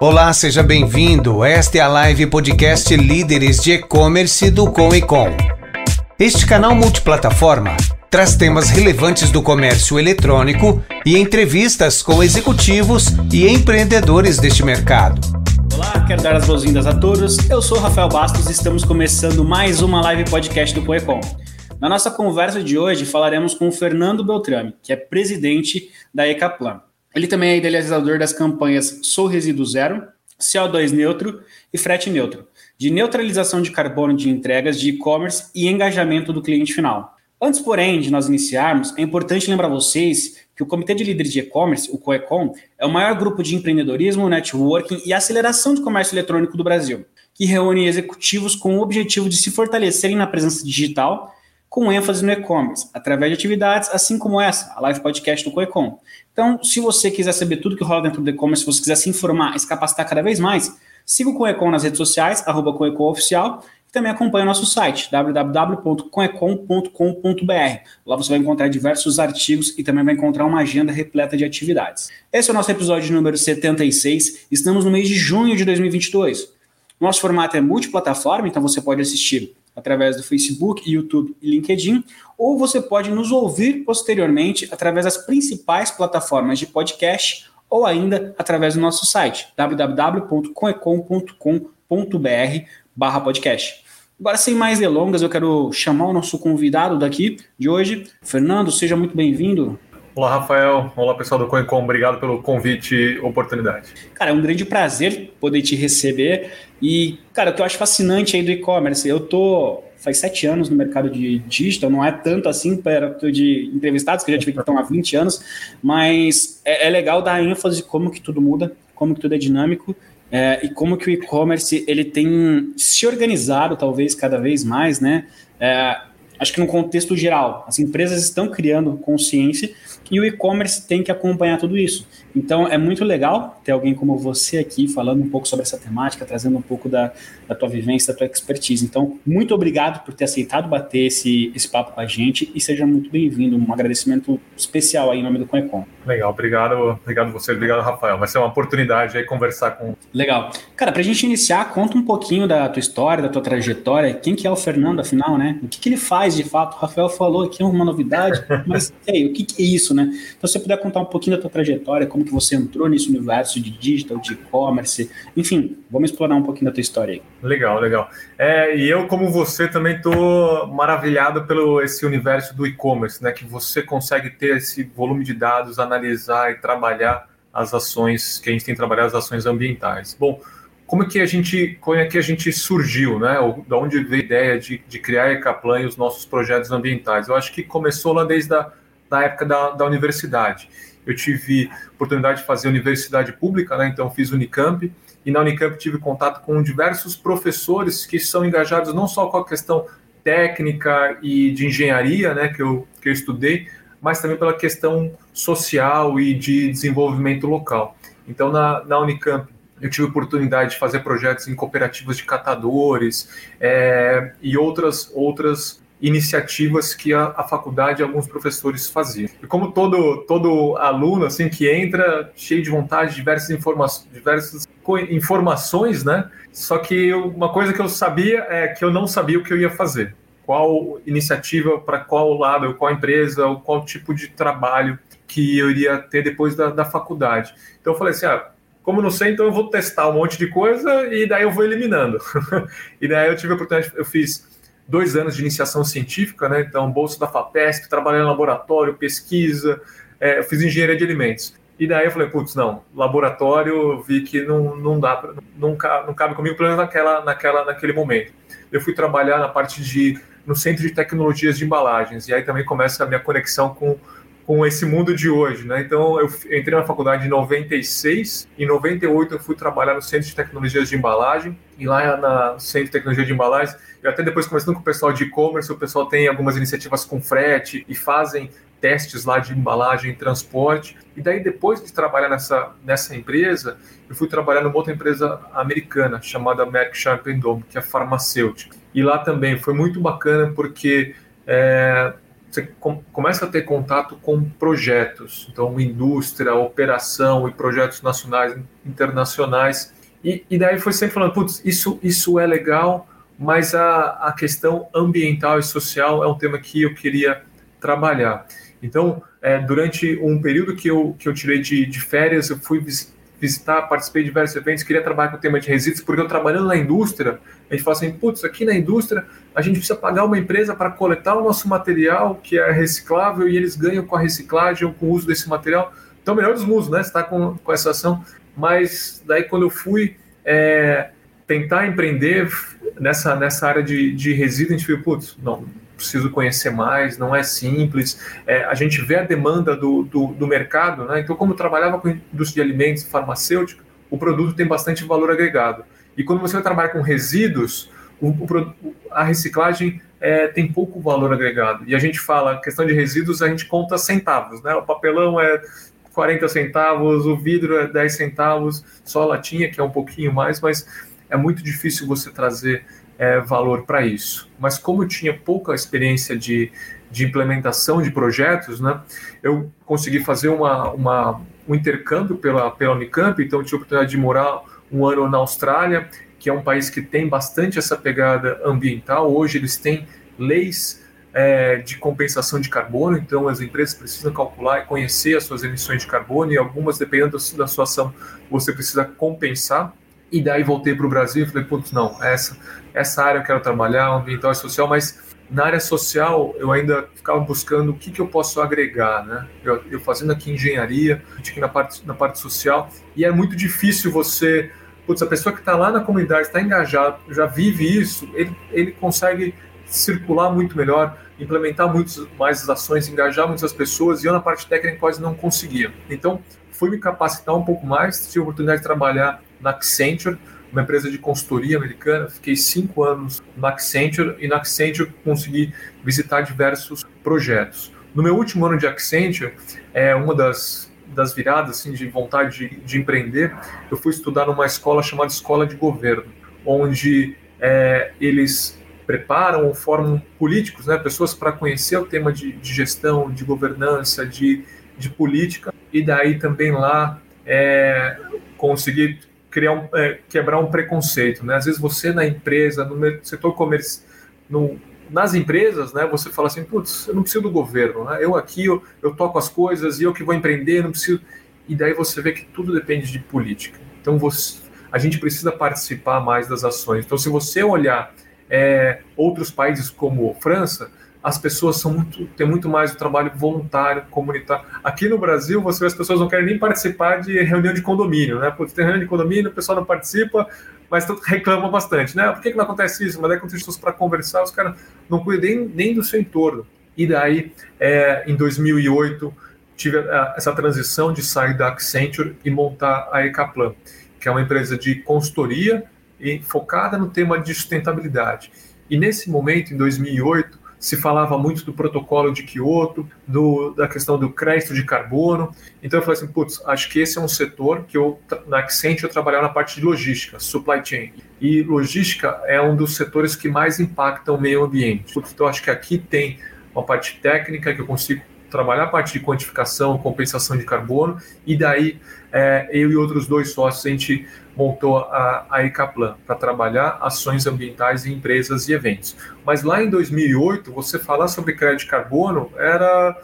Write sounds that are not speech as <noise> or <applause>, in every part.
Olá, seja bem-vindo. Esta é a live podcast Líderes de E-Commerce do Com e Com. Este canal multiplataforma traz temas relevantes do comércio eletrônico e entrevistas com executivos e empreendedores deste mercado. Olá, quero dar as boas-vindas a todos. Eu sou Rafael Bastos e estamos começando mais uma live podcast do Coecom. Na nossa conversa de hoje falaremos com o Fernando Beltrame, que é presidente da Ecaplan. Ele também é idealizador das campanhas Sou Resíduo Zero, CO2 Neutro e Frete Neutro, de neutralização de carbono de entregas de e-commerce e engajamento do cliente final. Antes, porém, de nós iniciarmos, é importante lembrar vocês que o Comitê de Líderes de E-Commerce, o COECOM, é o maior grupo de empreendedorismo, networking e aceleração de comércio eletrônico do Brasil, que reúne executivos com o objetivo de se fortalecerem na presença digital, com ênfase no e-commerce, através de atividades assim como essa, a live podcast do COECOM. Então, se você quiser saber tudo que rola dentro do e-commerce, se você quiser se informar e se capacitar cada vez mais, siga o Coecom nas redes sociais, arroba Oficial, e também acompanhe nosso site, www.coecom.com.br. Lá você vai encontrar diversos artigos e também vai encontrar uma agenda repleta de atividades. Esse é o nosso episódio número 76, estamos no mês de junho de 2022. Nosso formato é multiplataforma, então você pode assistir através do Facebook, YouTube e LinkedIn, ou você pode nos ouvir posteriormente através das principais plataformas de podcast ou ainda através do nosso site www.coecom.com.br podcast. Agora, sem mais delongas, eu quero chamar o nosso convidado daqui de hoje. Fernando, seja muito bem-vindo. Olá, Rafael. Olá, pessoal do CoinCom. Obrigado pelo convite e oportunidade. Cara, é um grande prazer poder te receber. E, cara, o que eu acho fascinante aí do e-commerce, eu tô faz sete anos no mercado de digital, não é tanto assim perto de entrevistados, que eu já tive que estão há 20 anos, mas é, é, legal dar ênfase como que tudo muda, como que tudo é dinâmico, é, e como que o e-commerce ele tem se organizado talvez cada vez mais, né? É, acho que no contexto geral, as empresas estão criando consciência e o e-commerce tem que acompanhar tudo isso. Então é muito legal ter alguém como você aqui falando um pouco sobre essa temática, trazendo um pouco da, da tua vivência, da tua expertise. Então, muito obrigado por ter aceitado bater esse, esse papo com a gente e seja muito bem-vindo. Um agradecimento especial aí em nome do Conecom. Legal, obrigado, obrigado você, obrigado Rafael. Vai ser uma oportunidade aí conversar com. Legal. Cara, pra gente iniciar, conta um pouquinho da tua história, da tua trajetória. Quem que é o Fernando, afinal, né? O que, que ele faz de fato? O Rafael falou aqui uma novidade, <laughs> mas e aí, o que, que é isso, né? Então, se você puder contar um pouquinho da tua trajetória, como que você entrou nesse universo de digital, de e-commerce, enfim, vamos explorar um pouquinho da tua história aí. Legal, legal. É, e eu, como você, também estou maravilhado pelo esse universo do e-commerce, né? Que você consegue ter esse volume de dados, analisar e trabalhar as ações que a gente tem trabalhado, as ações ambientais. Bom, como é que a gente, como é que a gente surgiu, né? Ou, da onde veio a ideia de, de criar a Ecaplan e os nossos projetos ambientais? Eu acho que começou lá desde a da época da, da universidade. Eu tive oportunidade de fazer universidade pública, né? então fiz Unicamp, e na Unicamp tive contato com diversos professores que são engajados não só com a questão técnica e de engenharia, né, que eu, que eu estudei, mas também pela questão social e de desenvolvimento local. Então, na, na Unicamp, eu tive oportunidade de fazer projetos em cooperativas de catadores é, e outras, outras iniciativas que a, a, faculdade e alguns professores faziam. E como todo, todo aluno assim que entra cheio de vontade, diversas, informa diversas informações, né? Só que uma coisa que eu sabia é que eu não sabia o que eu ia fazer. Qual iniciativa, para qual lado, qual empresa, qual tipo de trabalho que eu iria ter depois da, da faculdade. Então eu falei assim, ah, como não sei, então eu vou testar um monte de coisa e daí eu vou eliminando. <laughs> e daí eu tive a oportunidade, eu fiz dois anos de iniciação científica, né? Então, bolsa da FAPESP, trabalhei em laboratório, pesquisa, é, eu fiz engenharia de alimentos. E daí eu falei, putz, não, laboratório, vi que não, não dá, não, não cabe comigo, pelo menos naquela, naquela, naquele momento. Eu fui trabalhar na parte de, no Centro de Tecnologias de Embalagens, e aí também começa a minha conexão com, com esse mundo de hoje, né? Então, eu entrei na faculdade em 96, em 98 eu fui trabalhar no Centro de Tecnologias de Embalagem, e lá na Centro de Tecnologia de Embalagem, eu até depois conversando com o pessoal de e-commerce, o pessoal tem algumas iniciativas com frete e fazem testes lá de embalagem e transporte. E daí, depois de trabalhar nessa, nessa empresa, eu fui trabalhar numa outra empresa americana chamada Merck Sharp Dome, que é farmacêutica. E lá também foi muito bacana porque é, você com, começa a ter contato com projetos, então indústria, operação e projetos nacionais, internacionais, e, e daí foi sempre falando, putz, isso, isso é legal, mas a, a questão ambiental e social é um tema que eu queria trabalhar. Então, é, durante um período que eu, que eu tirei de, de férias, eu fui visitar, participei de diversos eventos, queria trabalhar com o tema de resíduos, porque eu trabalhando na indústria, a gente fala assim, putz, aqui na indústria a gente precisa pagar uma empresa para coletar o nosso material, que é reciclável, e eles ganham com a reciclagem ou com o uso desse material. Então, melhor dos mundos, né? Você está com, com essa ação. Mas daí quando eu fui é, tentar empreender nessa, nessa área de, de resíduo, a gente viu, putz, não, preciso conhecer mais, não é simples. É, a gente vê a demanda do, do, do, mercado, né? Então, como eu trabalhava com indústria de alimentos farmacêutica, o produto tem bastante valor agregado. E quando você vai trabalhar com resíduos, o, o, a reciclagem é, tem pouco valor agregado. E a gente fala, questão de resíduos, a gente conta centavos, né? O papelão é 40 centavos, o vidro é 10 centavos, só a latinha, que é um pouquinho mais, mas é muito difícil você trazer é, valor para isso. Mas como eu tinha pouca experiência de, de implementação de projetos, né, eu consegui fazer uma, uma, um intercâmbio pela, pela Unicamp, então eu tive a oportunidade de morar um ano na Austrália, que é um país que tem bastante essa pegada ambiental. Hoje eles têm leis é, de compensação de carbono, então as empresas precisam calcular e conhecer as suas emissões de carbono, e algumas, dependendo da sua ação, você precisa compensar. E daí voltei para o Brasil e falei, putz, não, essa, essa área eu quero trabalhar, ambiental e social, mas na área social eu ainda ficava buscando o que, que eu posso agregar, né? Eu, eu fazendo aqui engenharia, aqui na parte, na parte social, e é muito difícil você, putz, a pessoa que está lá na comunidade, está engajada, já vive isso, ele, ele consegue circular muito melhor, implementar muitas mais ações, engajar muitas pessoas, e eu na parte técnica quase não conseguia. Então, fui me capacitar um pouco mais, tive a oportunidade de trabalhar na Accenture, uma empresa de consultoria americana. Fiquei cinco anos na Accenture e na Accenture consegui visitar diversos projetos. No meu último ano de Accenture, é uma das, das viradas assim, de vontade de, de empreender, eu fui estudar numa escola chamada Escola de Governo, onde é, eles preparam ou formam políticos, né, pessoas para conhecer o tema de, de gestão, de governança, de, de política, e daí também lá é, conseguir criar um, é, quebrar um preconceito, né? Às vezes você na empresa, no setor comercial, nas empresas, né? Você fala assim, putz, eu não preciso do governo, né? Eu aqui eu, eu toco as coisas e eu que vou empreender, não preciso. E daí você vê que tudo depende de política. Então você, a gente precisa participar mais das ações. Então se você olhar é, outros países como França, as pessoas são muito, tem muito mais o trabalho voluntário, comunitário. Aqui no Brasil, você as pessoas não querem nem participar de reunião de condomínio, né? Putz, tem reunião de condomínio, o pessoal não participa, mas reclama bastante, né? Por que, que não acontece isso? Mas daí quando pessoas para conversar, os caras não cuidam nem, nem do seu entorno. E daí, é, em 2008, tive essa transição de sair da Accenture e montar a Ecaplan, que é uma empresa de consultoria e focada no tema de sustentabilidade. E nesse momento, em 2008, se falava muito do protocolo de Kyoto, do, da questão do crédito de carbono. Então eu falei assim, putz, acho que esse é um setor que eu, na Accent, eu trabalhava na parte de logística, supply chain. E logística é um dos setores que mais impactam o meio ambiente. Então acho que aqui tem uma parte técnica que eu consigo trabalhar a parte de quantificação, compensação de carbono, e daí é, eu e outros dois sócios, a gente montou a, a Ecaplan para trabalhar ações ambientais em empresas e eventos. Mas lá em 2008, você falar sobre crédito de carbono era,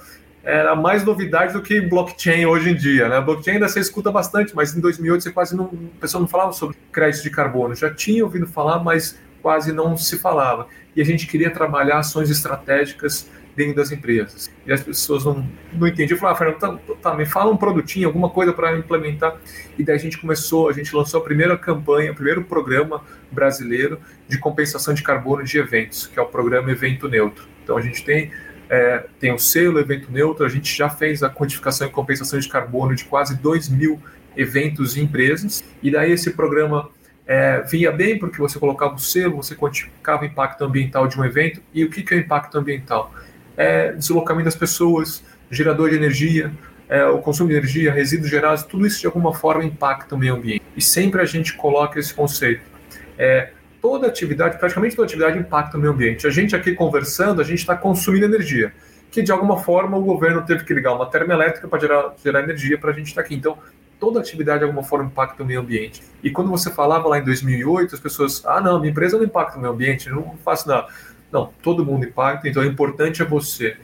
era mais novidade do que blockchain hoje em dia. Né? Blockchain ainda você escuta bastante, mas em 2008 você quase não, a pessoa não falava sobre crédito de carbono. Já tinha ouvido falar, mas quase não se falava. E a gente queria trabalhar ações estratégicas dentro das empresas. E as pessoas não, não entendiam. Falaram, ah, Fernando, tá, tá, me fala um produtinho, alguma coisa para implementar. E daí a gente começou, a gente lançou a primeira campanha, o primeiro programa brasileiro de compensação de carbono de eventos, que é o programa Evento Neutro. Então a gente tem é, tem o selo Evento Neutro, a gente já fez a quantificação e compensação de carbono de quase 2 mil eventos e empresas, e daí esse programa é, vinha bem porque você colocava o selo, você quantificava o impacto ambiental de um evento, e o que, que é o impacto ambiental? É, deslocamento das pessoas, gerador de energia, é, o consumo de energia, resíduos gerados, tudo isso de alguma forma impacta o meio ambiente. E sempre a gente coloca esse conceito. É, toda atividade, praticamente toda atividade impacta o meio ambiente. A gente aqui conversando, a gente está consumindo energia, que de alguma forma o governo teve que ligar uma termoelétrica para gerar, gerar energia para a gente estar tá aqui. Então, toda atividade de alguma forma impacta o meio ambiente. E quando você falava lá em 2008, as pessoas, ah, não, minha empresa não impacta o meio ambiente, não faço nada. Não, todo mundo impacta, então é importante é você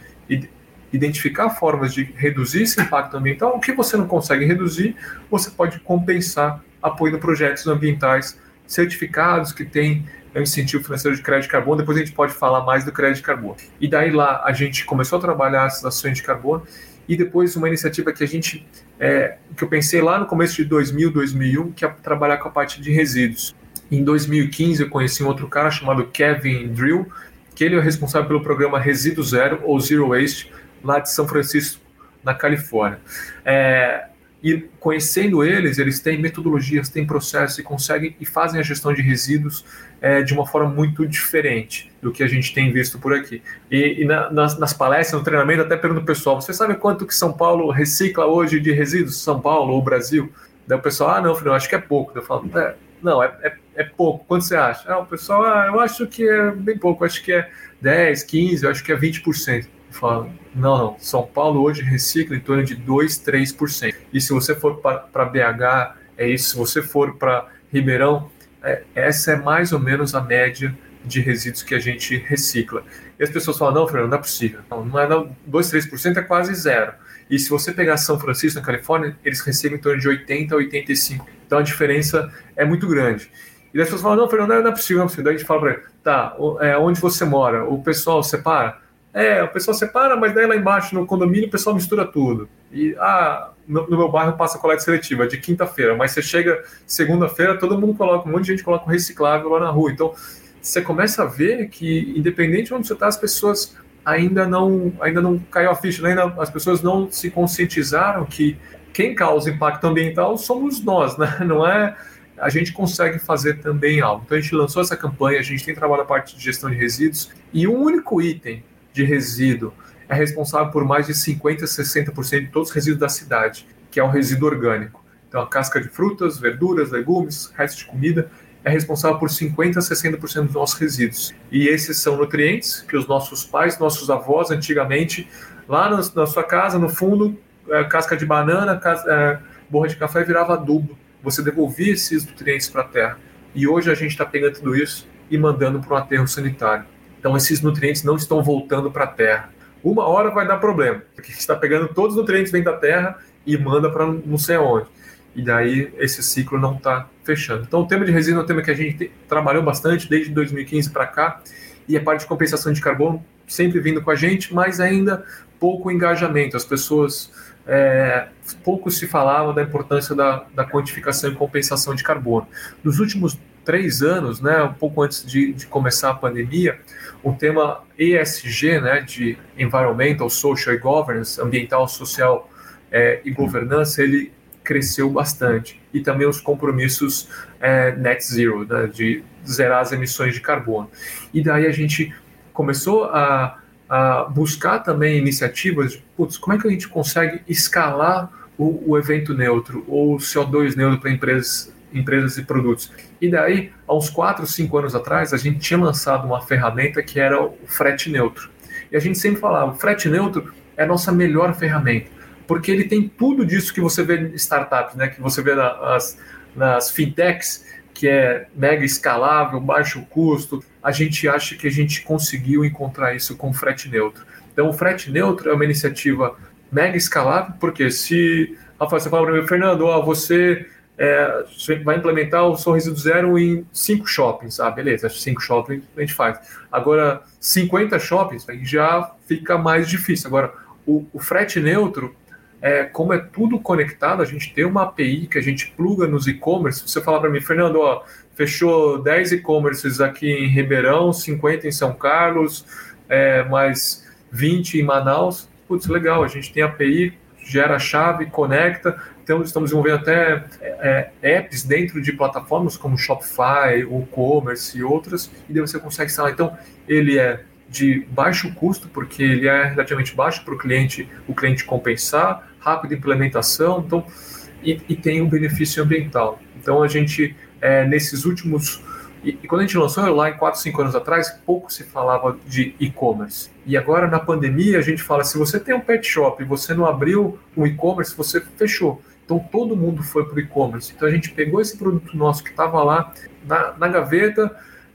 identificar formas de reduzir esse impacto ambiental. O que você não consegue reduzir, você pode compensar apoiando projetos ambientais certificados que têm um incentivo financeiro de crédito de carbono. Depois a gente pode falar mais do crédito de carbono. E daí lá a gente começou a trabalhar essas ações de carbono e depois uma iniciativa que a gente é, que eu pensei lá no começo de 2000, 2001, que é trabalhar com a parte de resíduos. Em 2015 eu conheci um outro cara chamado Kevin Drill, que ele é responsável pelo programa Resíduo Zero ou Zero Waste lá de São Francisco, na Califórnia. É, e conhecendo eles, eles têm metodologias, têm processos e conseguem e fazem a gestão de resíduos é, de uma forma muito diferente do que a gente tem visto por aqui. E, e na, nas, nas, palestras, no treinamento, até pergunto ao pessoal: você sabe quanto que São Paulo recicla hoje de resíduos? São Paulo ou Brasil? Daí o pessoal, ah, não, filho, acho que é pouco. Eu falo, é, não, é, é, é, pouco. Quanto você acha? Ah, o pessoal, ah, eu acho que é bem pouco, acho que é 10, 15, eu acho que é 20%. Eu falo, não, não, São Paulo hoje recicla em torno de 2, 3%. E se você for para BH, é isso. Se você for para Ribeirão, é, essa é mais ou menos a média de resíduos que a gente recicla. E as pessoas falam, não, Fernando, não é possível. Não, não é não, 2, 3% é quase zero. E se você pegar São Francisco, na Califórnia, eles reciclam em torno de 80 a 85. Então a diferença é muito grande. E as pessoas falam, não, Fernando, não é possível, não é possível. Daí a gente fala para ele, tá, é, onde você mora? O pessoal separa? É, o pessoal separa, mas daí lá embaixo no condomínio o pessoal mistura tudo. E, ah, no, no meu bairro passa coleta seletiva, de quinta-feira, mas você chega segunda-feira, todo mundo coloca, um monte de gente coloca um reciclável lá na rua. Então, você começa a ver que, independente de onde você está, as pessoas ainda não, ainda não caiu a ficha, né? ainda, as pessoas não se conscientizaram que quem causa impacto ambiental somos nós, né? <laughs> Não é a gente consegue fazer também algo. Então a gente lançou essa campanha, a gente tem trabalhado a parte de gestão de resíduos e um único item de resíduo é responsável por mais de 50% a 60% de todos os resíduos da cidade, que é o resíduo orgânico. Então, a casca de frutas, verduras, legumes, resto de comida, é responsável por 50% a 60% dos nossos resíduos. E esses são nutrientes que os nossos pais, nossos avós, antigamente, lá na sua casa, no fundo, é, casca de banana, é, borra de café virava adubo. Você devolvia esses nutrientes para a terra. E hoje a gente está pegando tudo isso e mandando para um aterro sanitário. Então esses nutrientes não estão voltando para a terra. Uma hora vai dar problema, porque está pegando todos os nutrientes dentro da terra e manda para não sei aonde. E daí esse ciclo não está fechando. Então o tema de resina é um tema que a gente trabalhou bastante desde 2015 para cá e a parte de compensação de carbono sempre vindo com a gente, mas ainda pouco engajamento. As pessoas é, pouco se falava da importância da, da quantificação e compensação de carbono. Nos últimos três anos, né, um pouco antes de, de começar a pandemia, o tema ESG, né, de Environmental, Social e Governance, ambiental, social é, e governança, ele cresceu bastante. E também os compromissos é, net zero, né, de zerar as emissões de carbono. E daí a gente começou a, a buscar também iniciativas de, putz, como é que a gente consegue escalar o, o evento neutro ou o CO2 neutro para empresas empresas e produtos. E daí, há uns 4, 5 anos atrás, a gente tinha lançado uma ferramenta que era o frete neutro. E a gente sempre falava, o frete neutro é a nossa melhor ferramenta, porque ele tem tudo disso que você vê em startups, né, que você vê nas, nas fintechs, que é mega escalável, baixo custo. A gente acha que a gente conseguiu encontrar isso com frete neutro. Então, o frete neutro é uma iniciativa mega escalável, porque se Rafael, você fala para mim, Fernando, ó, você é, vai implementar o Sorriso do Zero em cinco shoppings. Ah, beleza, cinco shoppings a gente faz. Agora, 50 shoppings aí já fica mais difícil. Agora, o, o frete neutro, é, como é tudo conectado, a gente tem uma API que a gente pluga nos e-commerce. Você fala para mim, Fernando, ó, fechou 10 e-commerces aqui em Ribeirão, 50 em São Carlos, é, mais 20 em Manaus. Putz, legal, a gente tem API, gera chave, conecta, então, estamos desenvolvendo até é, é, apps dentro de plataformas como Shopify, WooCommerce e outras, e daí você consegue instalar. Então, ele é de baixo custo, porque ele é relativamente baixo para o cliente, o cliente compensar, rápida implementação, então, e, e tem um benefício ambiental. Então, a gente, é, nesses últimos E, e, quando a gente lançou lá em 4, 5 anos atrás, pouco se falava de e-commerce. E agora, na pandemia, a gente fala: se você tem um pet shop e você não abriu um e-commerce, você fechou. Então todo mundo foi para o e-commerce. Então a gente pegou esse produto nosso que estava lá na, na gaveta,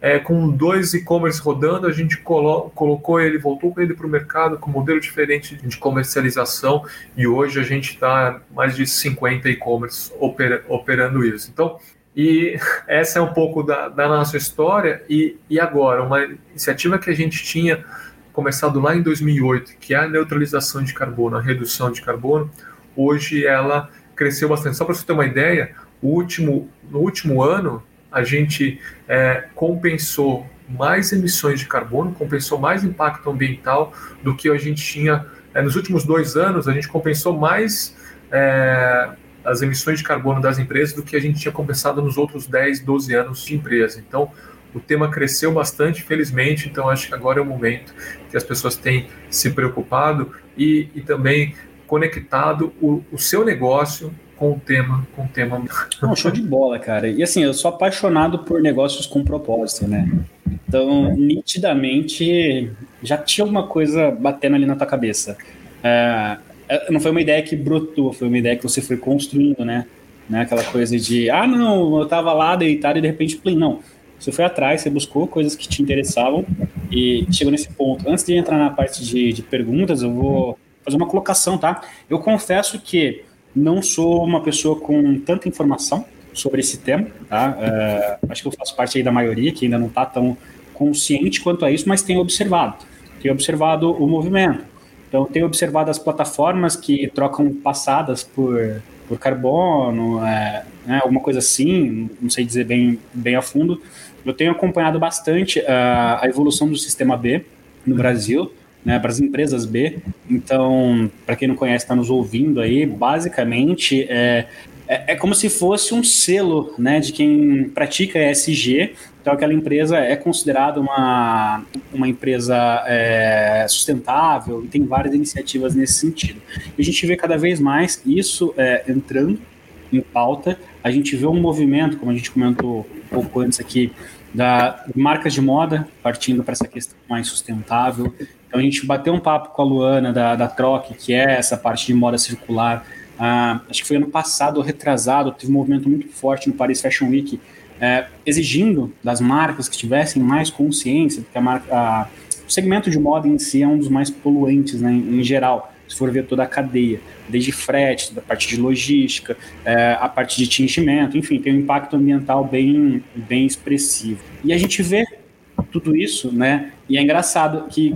é, com dois e-commerce rodando, a gente colo colocou ele, voltou com ele para o mercado com um modelo diferente de comercialização e hoje a gente está mais de 50 e-commerce oper operando isso. Então, e <laughs> essa é um pouco da, da nossa história. E, e agora, uma iniciativa que a gente tinha começado lá em 2008, que é a neutralização de carbono, a redução de carbono, hoje ela cresceu bastante. Só para você ter uma ideia, o último, no último ano, a gente é, compensou mais emissões de carbono, compensou mais impacto ambiental do que a gente tinha. É, nos últimos dois anos, a gente compensou mais é, as emissões de carbono das empresas do que a gente tinha compensado nos outros 10, 12 anos de empresa. Então, o tema cresceu bastante, felizmente, então acho que agora é o momento que as pessoas têm se preocupado e, e também conectado o, o seu negócio com o tema, com o tema. Não, show de bola, cara. E assim, eu sou apaixonado por negócios com propósito, né? Então, nitidamente, já tinha alguma coisa batendo ali na tua cabeça. É, é, não foi uma ideia que brotou, foi uma ideia que você foi construindo, né? né? Aquela coisa de, ah, não, eu tava lá deitado e de repente, play, não. Você foi atrás, você buscou coisas que te interessavam e chegou nesse ponto. Antes de entrar na parte de, de perguntas, eu vou fazer uma colocação, tá? Eu confesso que não sou uma pessoa com tanta informação sobre esse tema, tá? É, acho que eu faço parte aí da maioria que ainda não está tão consciente quanto a isso, mas tenho observado. Tenho observado o movimento. Então, tenho observado as plataformas que trocam passadas por, por carbono, é, né, alguma coisa assim, não sei dizer bem, bem a fundo. Eu tenho acompanhado bastante uh, a evolução do sistema B no Brasil né, para as empresas B. Então, para quem não conhece, está nos ouvindo aí, basicamente é, é, é, como se fosse um selo né, de quem pratica ESG. Então, aquela empresa é considerada uma, uma empresa é, sustentável e tem várias iniciativas nesse sentido. E a gente vê cada vez mais isso é, entrando em pauta. A gente vê um movimento, como a gente comentou um pouco antes aqui, da marcas de moda partindo para essa questão mais sustentável. Então a gente bateu um papo com a Luana da, da Troque, que é essa parte de moda circular. Ah, acho que foi ano passado, retrasado, teve um movimento muito forte no Paris Fashion Week, é, exigindo das marcas que tivessem mais consciência, porque a marca, a, o segmento de moda em si é um dos mais poluentes né, em, em geral, se for ver toda a cadeia, desde frete, da parte de logística, é, a parte de tingimento, enfim, tem um impacto ambiental bem, bem expressivo. E a gente vê tudo isso, né? E é engraçado que,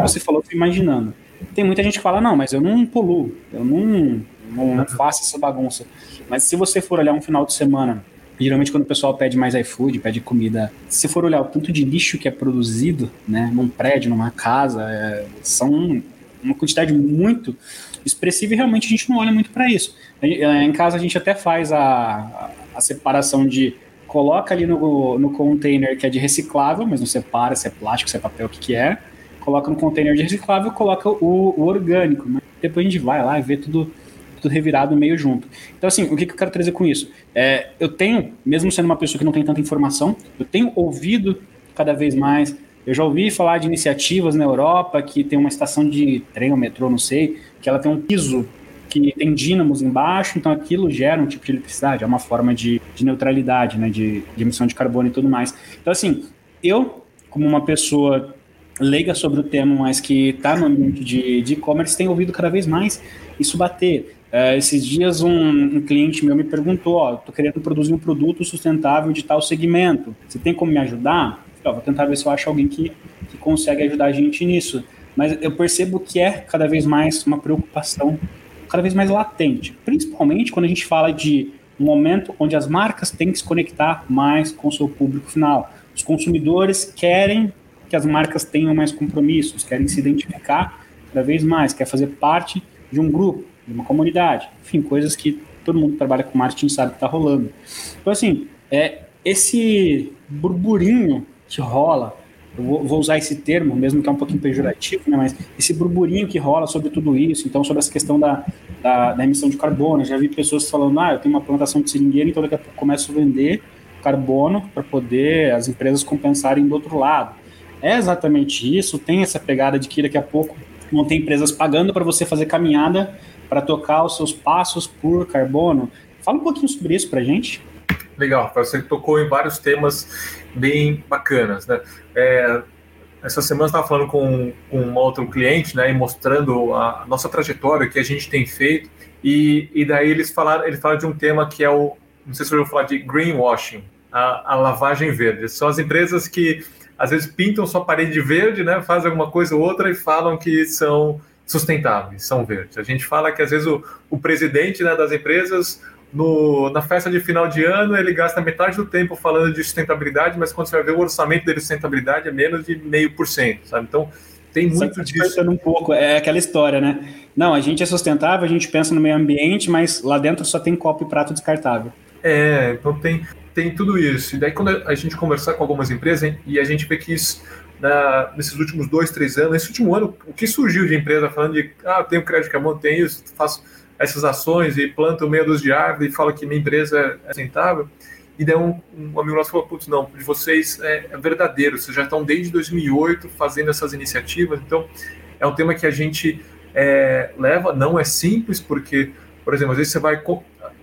você falou, eu imaginando. Tem muita gente que fala, não, mas eu não poluo, eu não, não, não faço essa bagunça. Mas se você for olhar um final de semana, geralmente quando o pessoal pede mais iFood, pede comida, se for olhar o tanto de lixo que é produzido, né, num prédio, numa casa, é, são uma quantidade muito expressiva e realmente a gente não olha muito para isso. Em casa a gente até faz a, a separação de coloca ali no, no container que é de reciclável, mas não separa se é plástico, se é papel, o que, que é. Coloca no container de reciclável, coloca o, o orgânico. Né? Depois a gente vai lá e vê tudo, tudo revirado meio junto. Então, assim, o que, que eu quero trazer com isso? É, eu tenho, mesmo sendo uma pessoa que não tem tanta informação, eu tenho ouvido cada vez mais. Eu já ouvi falar de iniciativas na Europa que tem uma estação de trem ou metrô, não sei, que ela tem um piso que tem dínamos embaixo, então aquilo gera um tipo de eletricidade, é uma forma de, de neutralidade, né, de, de emissão de carbono e tudo mais. Então, assim, eu, como uma pessoa leiga sobre o tema, mas que está no ambiente de e-commerce, tenho ouvido cada vez mais isso bater. Uh, esses dias um, um, cliente meu me perguntou, ó, tô querendo produzir um produto sustentável de tal segmento, você tem como me ajudar? Vou tentar ver se eu acho alguém que, que consegue ajudar a gente nisso. Mas eu percebo que é cada vez mais uma preocupação cada vez mais latente, principalmente quando a gente fala de um momento onde as marcas têm que se conectar mais com o seu público final. Os consumidores querem que as marcas tenham mais compromissos, querem se identificar cada vez mais, quer fazer parte de um grupo, de uma comunidade, enfim, coisas que todo mundo que trabalha com marketing sabe que está rolando. Então, assim, é, esse burburinho que rola eu vou, vou, usar esse termo, mesmo que é um pouquinho pejorativo, né, mas esse burburinho que rola sobre tudo isso, então sobre essa questão da, da, da emissão de carbono, já vi pessoas falando, ah, eu tenho uma plantação de seringueira, então daqui a pouco começo a vender carbono para poder as empresas compensarem do outro lado. É exatamente isso, tem essa pegada de que daqui a pouco vão ter empresas pagando para você fazer caminhada para tocar os seus passos por carbono. Fala um pouquinho sobre isso para gente. Legal, você tocou em vários temas bem bacanas, né? É, essa semana estava falando com, com um outro cliente, né, e mostrando a nossa trajetória que a gente tem feito, e, e daí eles falaram, ele fala de um tema que é o, não sei se eu vou falar de greenwashing, a, a lavagem verde. São as empresas que às vezes pintam sua parede verde, né, fazem alguma coisa ou outra e falam que são sustentáveis, são verdes. A gente fala que às vezes o, o presidente né, das empresas no, na festa de final de ano ele gasta metade do tempo falando de sustentabilidade, mas quando você vai ver o orçamento dele de sustentabilidade é menos de meio por cento, sabe? Então tem muito disso. um pouco, é aquela história, né? Não, a gente é sustentável, a gente pensa no meio ambiente, mas lá dentro só tem copo e prato descartável. É, então tem, tem tudo isso. E daí quando a gente conversar com algumas empresas e a gente vê que isso na, nesses últimos dois, três anos, nesse último ano, o que surgiu de empresa falando de ah, tenho crédito carbono, tenho isso, faço essas ações e planto meia dúzia de árvore e fala que minha empresa é sustentável. E daí um, um amigo nosso falou, putz, não, de vocês é, é, verdadeiro, vocês já estão desde 2008 fazendo essas iniciativas, então é um tema que a gente é, leva, não é simples, porque, por exemplo, às vezes você vai,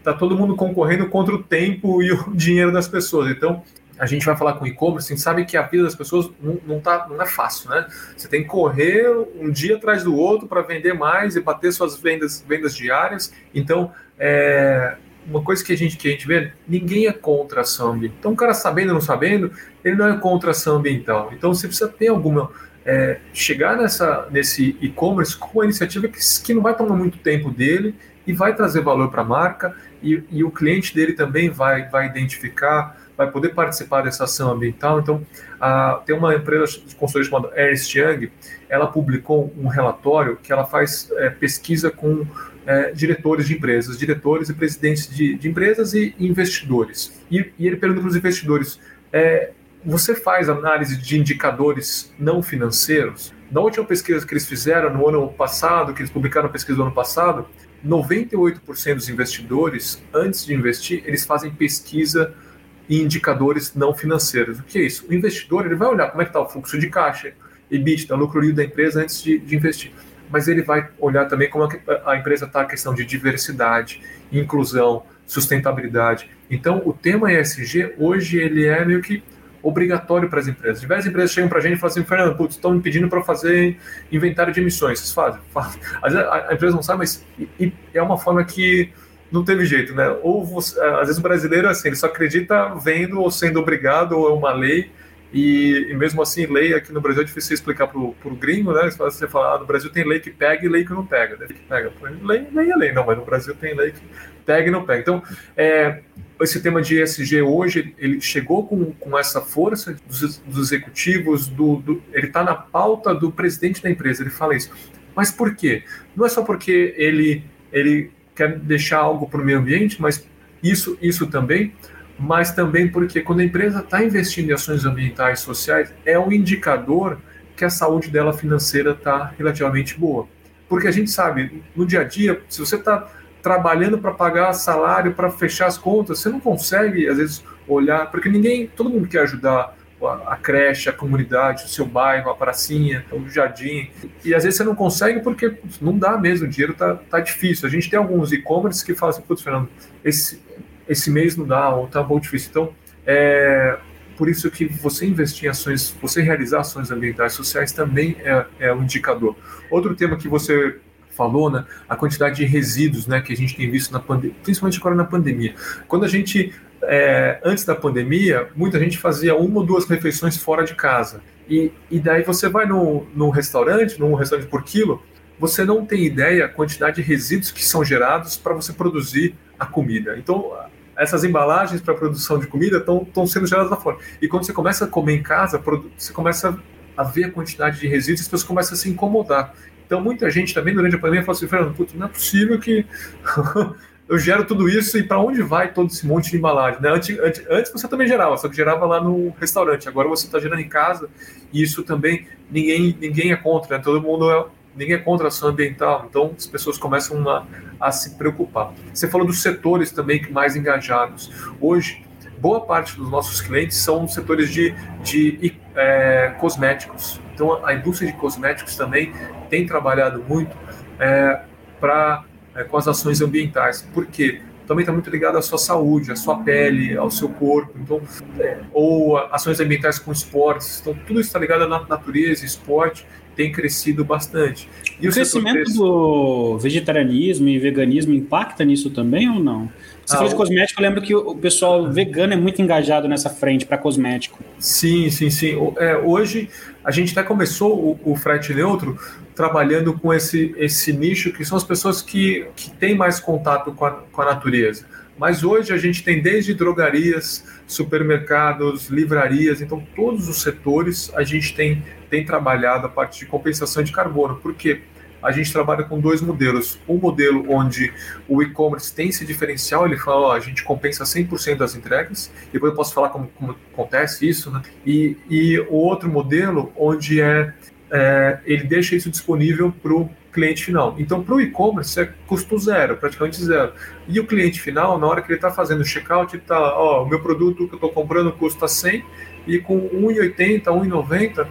tá todo mundo concorrendo contra o tempo e o <laughs> dinheiro das pessoas, então a gente vai falar com e-commerce, a gente sabe que a vida das pessoas não, não, tá, não é fácil, né? Você tem que correr um dia atrás do outro para vender mais e bater suas vendas, vendas diárias. Então, é, uma coisa que a gente que a gente vê, ninguém é contra a ação ambiental. Então, o cara sabendo ou não sabendo, ele não é contra a ação ambiental. Então, você precisa ter alguma é, chegar nessa nesse e-commerce com uma iniciativa que, que não vai tomar muito tempo dele e vai trazer valor para a marca e, e o cliente dele também vai vai identificar vai poder participar dessa ação ambiental. Então, a, tem uma empresa de consultoria chamada Ernst Young, ela publicou um relatório que ela faz é, pesquisa com é, diretores de empresas, diretores e presidentes de, de empresas e investidores. E, e, ele pergunta para os investidores: é, você faz análise de indicadores não financeiros? Na última pesquisa que eles fizeram no ano passado, que eles publicaram a pesquisa do ano passado, 98% dos investidores, antes de investir, eles fazem pesquisa e indicadores não financeiros. O que é isso? O investidor ele vai olhar como é que está o fluxo de caixa, EBITDA, lucro livre da empresa antes de, de investir. Mas ele vai olhar também como a empresa está a questão de diversidade, inclusão, sustentabilidade. Então, o tema ESG hoje ele é meio que obrigatório para as empresas. Diversas empresas chegam para a gente e falam assim, Fernando, putz, estão me pedindo para fazer inventário de emissões. Vocês fazem? <laughs> fazem. Às vezes a, empresa não sabe, mas é uma forma que não teve jeito, né? Ou você, às vezes o brasileiro assim, ele só acredita vendo ou sendo obrigado ou é uma lei e, e mesmo assim lei aqui no Brasil é difícil explicar para o gringo, né? Você fala, ah, no Brasil tem lei que pega e lei que não pega, né? pega. Lei, lei é lei, não, mas no Brasil tem lei que pega e não pega. Então, é, esse tema de ESG hoje ele chegou com, com essa força dos, dos executivos, do, do ele está na pauta do presidente da empresa. Ele fala isso. Mas por quê? Não é só porque ele ele quer deixar algo para o meio ambiente, mas isso, isso também, mas também porque quando a empresa está investindo em ações ambientais sociais, é um indicador que a saúde dela financeira está relativamente boa. Porque a gente sabe, no dia a dia, se você está trabalhando para pagar salário, para fechar as contas, você não consegue, às vezes, olhar, porque ninguém, todo mundo quer ajudar a creche, a comunidade, o seu bairro, a pracinha, o jardim. E às vezes você não consegue porque não dá mesmo, o dinheiro tá, tá difícil. A gente tem alguns e-commerce que falam assim, putz, Fernando, esse, esse mês não dá, ou tá bom difícil. Então, é por isso que você investir em ações, você realizar ações ambientais sociais também é, é um indicador. Outro tema que você falou, né, a quantidade de resíduos né, que a gente tem visto na principalmente agora na pandemia. Quando a gente é, antes da pandemia, muita gente fazia uma ou duas refeições fora de casa. E, e daí você vai no restaurante, num restaurante por quilo, você não tem ideia a quantidade de resíduos que são gerados para você produzir a comida. Então, essas embalagens para produção de comida estão sendo geradas lá fora. E quando você começa a comer em casa, você começa a ver a quantidade de resíduos e as pessoas começam a se incomodar. Então, muita gente também durante a pandemia falou assim: Fernando, não é possível que eu gero tudo isso e para onde vai todo esse monte de embalagem? Né? Antes, antes, antes, você também gerava, só que gerava lá no restaurante. Agora você está gerando em casa e isso também ninguém, ninguém é contra, né? todo mundo é, ninguém é contra a ação ambiental. Então as pessoas começam a, a se preocupar. Você falou dos setores também mais engajados. Hoje, boa parte dos nossos clientes são setores de, de é, cosméticos. Então, a indústria de cosméticos também tem trabalhado muito é, para é, com as ações ambientais. Por quê? Também está muito ligado à sua saúde, à sua pele, ao seu corpo. Então, é, ou ações ambientais com esportes. Então, tudo isso está ligado à natureza, esporte tem crescido bastante. E o, o crescimento do vegetarianismo e veganismo impacta nisso também ou não? Você ah, falou de cosmético, eu lembro que o pessoal vegano é muito engajado nessa frente para cosmético. Sim, sim, sim. É, hoje a gente até começou o, o, frete neutro trabalhando com esse, esse nicho que são as pessoas que, que têm mais contato com a, com a natureza. Mas hoje a gente tem desde drogarias, supermercados, livrarias, então todos os setores a gente tem, tem trabalhado a parte de compensação de carbono. Por quê? Porque a gente trabalha com dois modelos. Um modelo onde o e-commerce tem esse diferencial, ele fala, ó, a gente compensa 100% das entregas, depois eu posso falar como, como acontece isso, né? E, e o outro modelo onde é, é ele deixa isso disponível para o cliente final. Então, para o e-commerce é custo zero, praticamente zero. E o cliente final, na hora que ele está fazendo o checkout, ele está, ó, o meu produto que eu estou comprando custa 100 e com 1,80, 1,90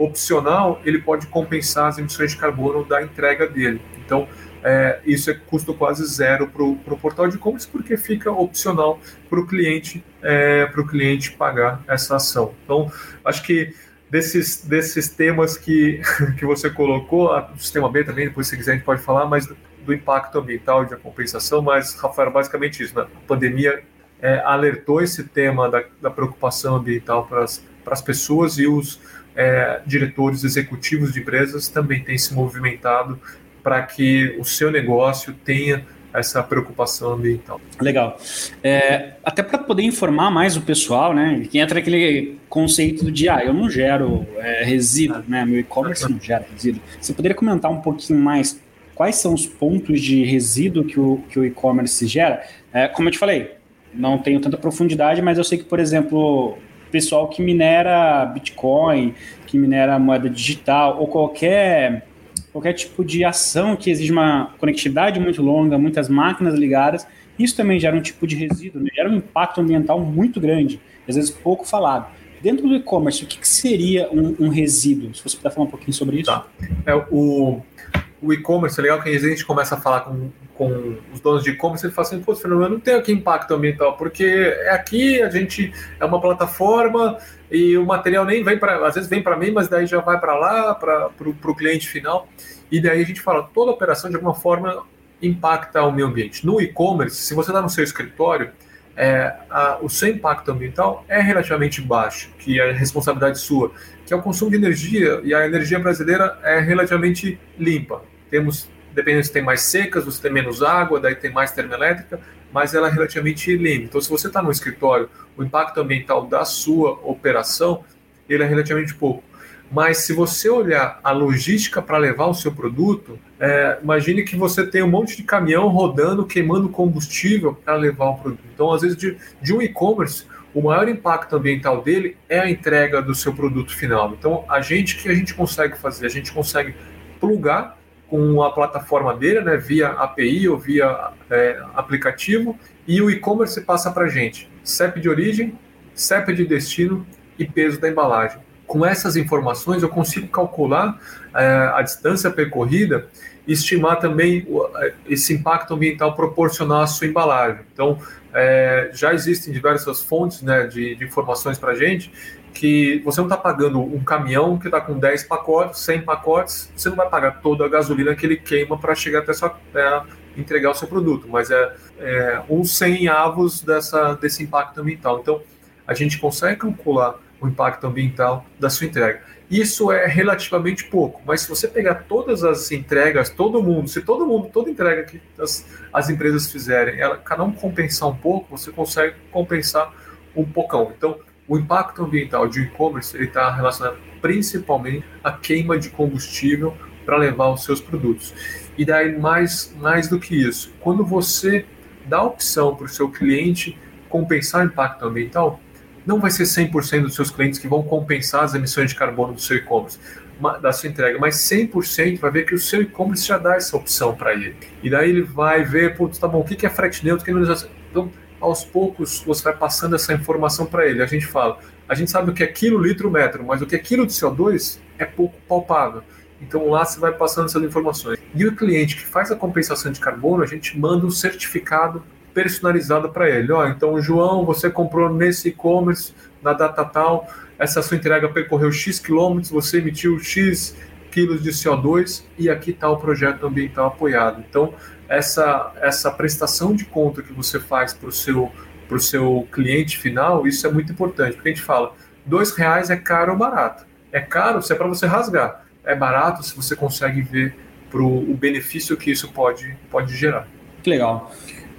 opcional, ele pode compensar as emissões de carbono da entrega dele. Então, é, isso é custo quase zero para o portal de e-commerce, porque fica opcional para o cliente, é, cliente pagar essa ação. Então, acho que desses, desses temas que, <laughs> que você colocou, o sistema B também, depois se quiser a gente pode falar, mas do, impacto ambiental de compensação, mas, Rafael, basicamente isso, né? a pandemia é, alertou esse tema da, da preocupação ambiental para as pessoas e os é, diretores executivos de empresas também têm se movimentado para que o seu negócio tenha essa preocupação ambiental. Legal. É, até para poder informar mais o pessoal, né? Que entra aquele conceito de ah, eu não gero é, resíduo, né? Meu e-commerce não gera resíduo. Você poderia comentar um pouquinho mais quais são os pontos de resíduo que o, que o e-commerce gera? É, como eu te falei, não tenho tanta profundidade, mas eu sei que, por exemplo, pessoal que minera Bitcoin, que minera moeda digital ou qualquer qualquer tipo de ação que exige uma conectividade muito longa, muitas máquinas ligadas, isso também gera um tipo de resíduo, né? gera um impacto ambiental muito grande, às vezes pouco falado. Dentro do e-commerce, o que, que seria um, um, resíduo? Se você puder falar um pouquinho sobre isso. Tá. É, o, o e-commerce é legal que a gente começa a falar com, com os donos de e-commerce, ele fala assim, pô, Fernando, eu não tenho aqui impacto ambiental, porque é aqui a gente é uma plataforma e o material nem vem para, às vezes vem para mim, mas daí já vai para lá, para o cliente final, e daí a gente fala, toda operação de alguma forma impacta o meio ambiente. No e-commerce, se você está no seu escritório, é, a, o seu impacto ambiental é relativamente baixo, que é responsabilidade sua, que é o consumo de energia, e a energia brasileira é relativamente limpa. Temos, dependendo se tem mais secas, você tem menos água, daí tem mais termoelétrica, mas ela é relativamente limpa. Então, se você está no escritório, o impacto ambiental da sua operação, ele é relativamente pouco. Mas se você olhar a logística para levar o seu produto, é, imagine que você tem um monte de caminhão rodando, queimando combustível para levar o produto. Então, às vezes, de, de um e-commerce, o maior impacto ambiental dele é a entrega do seu produto final. Então, a gente que a gente consegue fazer, a gente consegue plugar com a plataforma dele, né, via API ou via é, aplicativo, e o e-commerce passa para a gente CEP de origem, CEP de destino e peso da embalagem com essas informações eu consigo calcular é, a distância percorrida e estimar também é, esse impacto ambiental proporcional à sua embalagem. Então, é, já existem diversas fontes né, de, de informações para a gente que você não está pagando um caminhão que está com 10 pacotes, 100 pacotes, você não vai pagar toda a gasolina que ele queima para chegar até sua, é, entregar o seu produto, mas é, é uns 100 avos dessa, desse impacto ambiental. Então, a gente consegue calcular o impacto ambiental da sua entrega. Isso é relativamente pouco, mas se você pegar todas as entregas, todo mundo, se todo mundo, toda entrega que as, as empresas fizerem, ela, cada um compensar um pouco, você consegue compensar um pocão. Então, o impacto ambiental de e-commerce está relacionado principalmente à queima de combustível para levar os seus produtos. E daí, mais, mais do que isso, quando você dá opção para o seu cliente compensar o impacto ambiental, não vai ser 100% dos seus clientes que vão compensar as emissões de carbono do seu e-commerce, da sua entrega, mas 100% vai ver que o seu e-commerce já dá essa opção para ele. E daí ele vai ver, putz, tá bom, o que é frete neutro, que não Então, aos poucos você vai passando essa informação para ele. A gente fala, a gente sabe o que é quilo, litro, metro, mas o que é quilo de CO2 é pouco palpável. Então lá você vai passando essas informações. E o cliente que faz a compensação de carbono, a gente manda um certificado personalizado para ele. Ó, então, João, você comprou nesse e-commerce na data tal, essa sua entrega percorreu X quilômetros, você emitiu X quilos de CO2 e aqui está o projeto ambiental apoiado. Então, essa, essa prestação de conta que você faz para o seu, seu cliente final, isso é muito importante, porque a gente fala, dois reais é caro ou barato? É caro se é para você rasgar, é barato se você consegue ver pro, o benefício que isso pode, pode gerar. Que legal.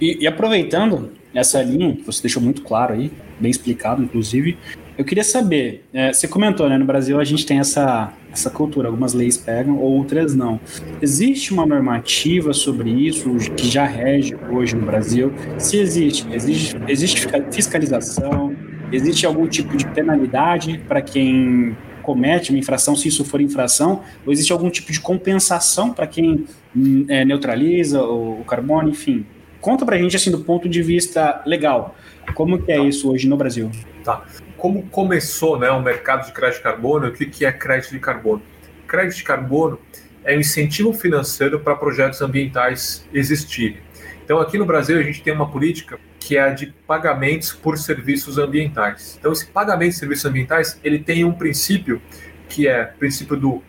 E, e aproveitando essa linha, que você deixou muito claro aí, bem explicado, inclusive, eu queria saber, é, você comentou, né, no Brasil a gente tem essa, essa cultura, algumas leis pegam, outras não. Existe uma normativa sobre isso que já rege hoje no Brasil? Se existe, existe, existe fiscalização, existe algum tipo de penalidade para quem comete uma infração, se isso for infração, ou existe algum tipo de compensação para quem hum, é, neutraliza o, o carbono, enfim. Conta para a gente, assim, do ponto de vista legal, como que é isso hoje no Brasil? Tá. Como começou né, o mercado de crédito de carbono, o que, que é crédito de carbono? Crédito de carbono é um incentivo financeiro para projetos ambientais existirem. Então, aqui no Brasil, a gente tem uma política que é a de pagamentos por serviços ambientais. Então, esse pagamento de serviços ambientais, ele tem um princípio que é o princípio do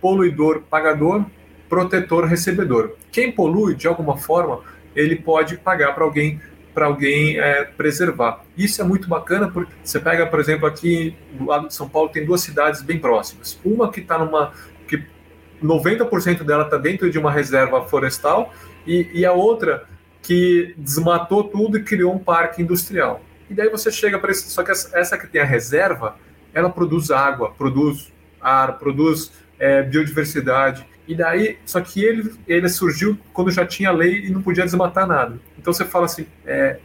poluidor pagador, protetor recebedor. Quem polui, de alguma forma, ele pode pagar para alguém para alguém é, preservar. Isso é muito bacana porque você pega, por exemplo, aqui do lado de São Paulo tem duas cidades bem próximas. Uma que está numa que 90% dela está dentro de uma reserva florestal e, e a outra que desmatou tudo e criou um parque industrial. E daí você chega para esse, só que essa que tem a reserva, ela produz água, produz ar, produz é, biodiversidade. E daí, só que ele, ele surgiu quando já tinha lei e não podia desmatar nada. Então você fala assim, é,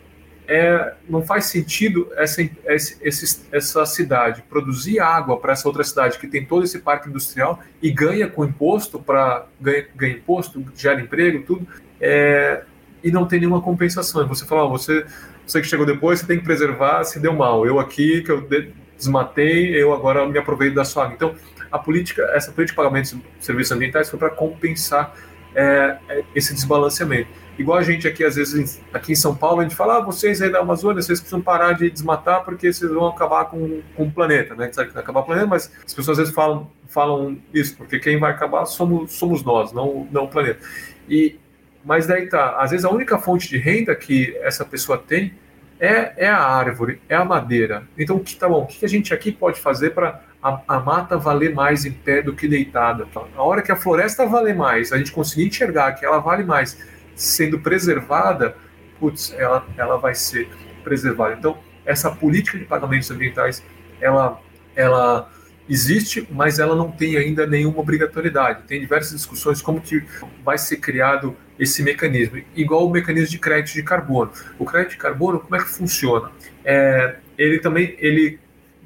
é, não faz sentido essa, essa, essa cidade produzir água para essa outra cidade que tem todo esse parque industrial e ganha com imposto para ganha, ganha imposto, gera emprego, tudo, é, e não tem nenhuma compensação. E você fala, oh, você, você que chegou depois, você tem que preservar, se deu mal. Eu aqui que eu desmatei, eu agora me aproveito da sua água. Então a política, essa política de pagamento de serviços ambientais foi para compensar é, é, esse desbalanceamento. Igual a gente aqui, às vezes, aqui em São Paulo, a gente fala, ah, vocês aí da Amazônia, vocês precisam parar de desmatar porque vocês vão acabar com, com o planeta, né? A gente sabe que vai acabar o planeta, mas as pessoas às vezes falam, falam isso, porque quem vai acabar somos, somos nós, não, não o planeta. E, mas daí tá, às vezes a única fonte de renda que essa pessoa tem é, é a árvore, é a madeira. Então, que tá bom, o que a gente aqui pode fazer para a, a, mata valer mais em pé do que deitada. A hora que a floresta vale mais, a gente conseguir enxergar que ela vale mais sendo preservada, putz, ela, ela vai ser preservada. Então, essa política de pagamentos ambientais, ela, ela existe, mas ela não tem ainda nenhuma obrigatoriedade. Tem diversas discussões como que vai ser criado esse mecanismo, igual o mecanismo de crédito de carbono. O crédito de carbono, como é que funciona? É, ele também, ele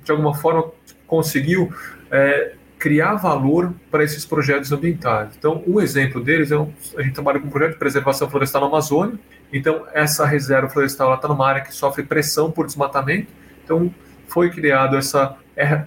de alguma forma conseguiu é, criar valor para esses projetos ambientais. Então, um exemplo deles é um, a gente trabalha com um projeto de preservação florestal na Amazônia. Então, essa reserva florestal está numa área que sofre pressão por desmatamento. Então, foi criado essa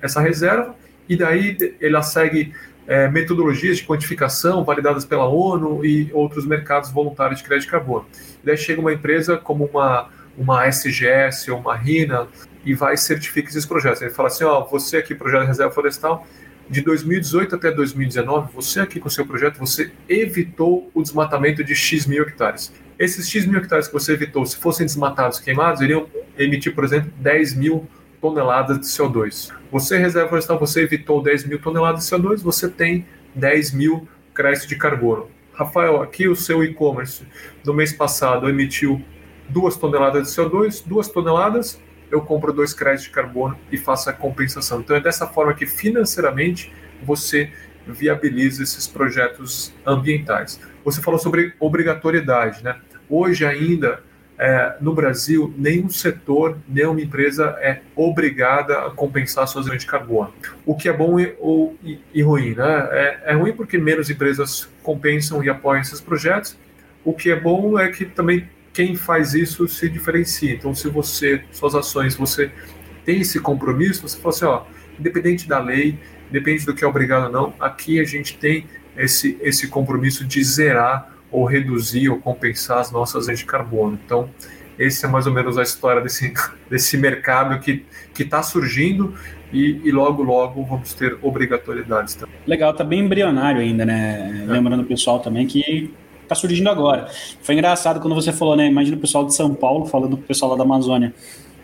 essa reserva e daí ela segue é, metodologias de quantificação validadas pela ONU e outros mercados voluntários de crédito de carbono. E daí chega uma empresa como uma uma SGS ou uma RINA e vai certificar esses projetos. Ele fala assim, ó, você aqui, projeto de reserva florestal, de 2018 até 2019, você aqui com o seu projeto, você evitou o desmatamento de X mil hectares. Esses X mil hectares que você evitou, se fossem desmatados, queimados, iriam emitir, por exemplo, 10 mil toneladas de CO2. Você, reserva florestal, você evitou 10 mil toneladas de CO2, você tem 10 mil créditos de carbono. Rafael, aqui o seu e-commerce no mês passado emitiu 2 toneladas de CO2, 2 toneladas, eu compro dois créditos de carbono e faço a compensação. Então é dessa forma que financeiramente você viabiliza esses projetos ambientais. Você falou sobre obrigatoriedade, né? Hoje ainda é, no Brasil nenhum setor, nenhuma empresa é obrigada a compensar suas emissões de carbono. O que é bom e, ou, e, e ruim, né? É, é ruim porque menos empresas compensam e apoiam esses projetos. O que é bom é que também quem faz isso se diferencia. Então, se você, suas ações, você tem esse compromisso, você fala assim, ó, independente da lei, independente do que é obrigado ou não, aqui a gente tem esse, esse compromisso de zerar ou reduzir ou compensar as nossas emissões de carbono. Então, esse é mais ou menos a história desse, <laughs> desse mercado que está surgindo e, e, logo, logo vamos ter obrigatoriedades também. Legal, tá bem embrionário ainda, né? É. Lembrando o pessoal também que está surgindo agora. Foi engraçado quando você falou, né? Imagina o pessoal de São Paulo falando com o pessoal lá da Amazônia.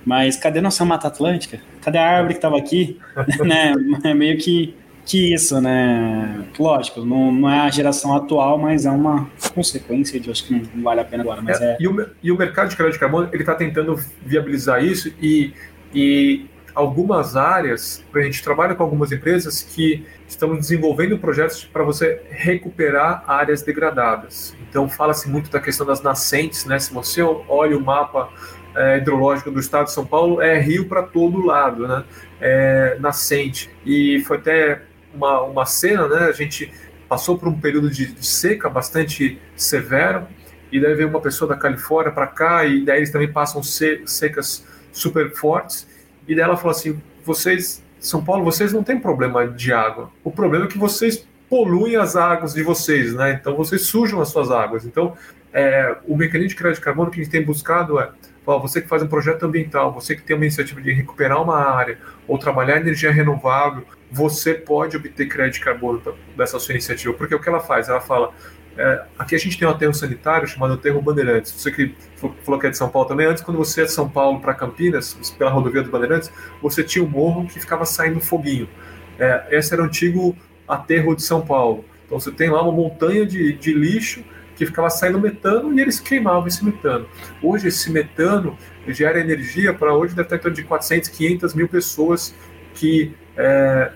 Mas cadê nossa Mata Atlântica? Cadê a árvore que estava aqui? <laughs> <laughs> né? É meio que, que isso, né? Lógico, não, não é a geração atual, mas é uma consequência de acho que não vale a pena agora. Mas é, é... E, o, e o mercado de crédito de carbono ele está tentando viabilizar isso e, e algumas áreas, a gente trabalha com algumas empresas que estão desenvolvendo projetos para você recuperar áreas degradadas. Então fala-se muito da questão das nascentes, né? Se você olha o mapa é, hidrológico do estado de São Paulo, é rio para todo lado, né? É, nascente. E foi até uma, uma cena, né? A gente passou por um período de, de seca bastante severo, e daí veio uma pessoa da Califórnia para cá, e daí eles também passam secas super fortes, e daí ela falou assim: vocês, São Paulo, vocês não têm problema de água. O problema é que vocês poluem as águas de vocês, né? Então vocês sujam as suas águas. Então é, o mecanismo de crédito de carbono que a gente tem buscado é ó, você que faz um projeto ambiental, você que tem uma iniciativa de recuperar uma área ou trabalhar energia renovável, você pode obter crédito de carbono dessa sua iniciativa. Porque o que ela faz? Ela fala, é, aqui a gente tem um aterro sanitário chamado Aterro Bandeirantes. Você que falou que é de São Paulo também, antes, quando você é de São Paulo para Campinas, pela rodovia dos Bandeirantes, você tinha um morro que ficava saindo foguinho. É, esse era o antigo aterro de São Paulo. Então você tem lá uma montanha de, de lixo que ficava saindo metano e eles queimavam esse metano. Hoje esse metano gera energia para hoje deve estar de 400, 500 mil pessoas que, é,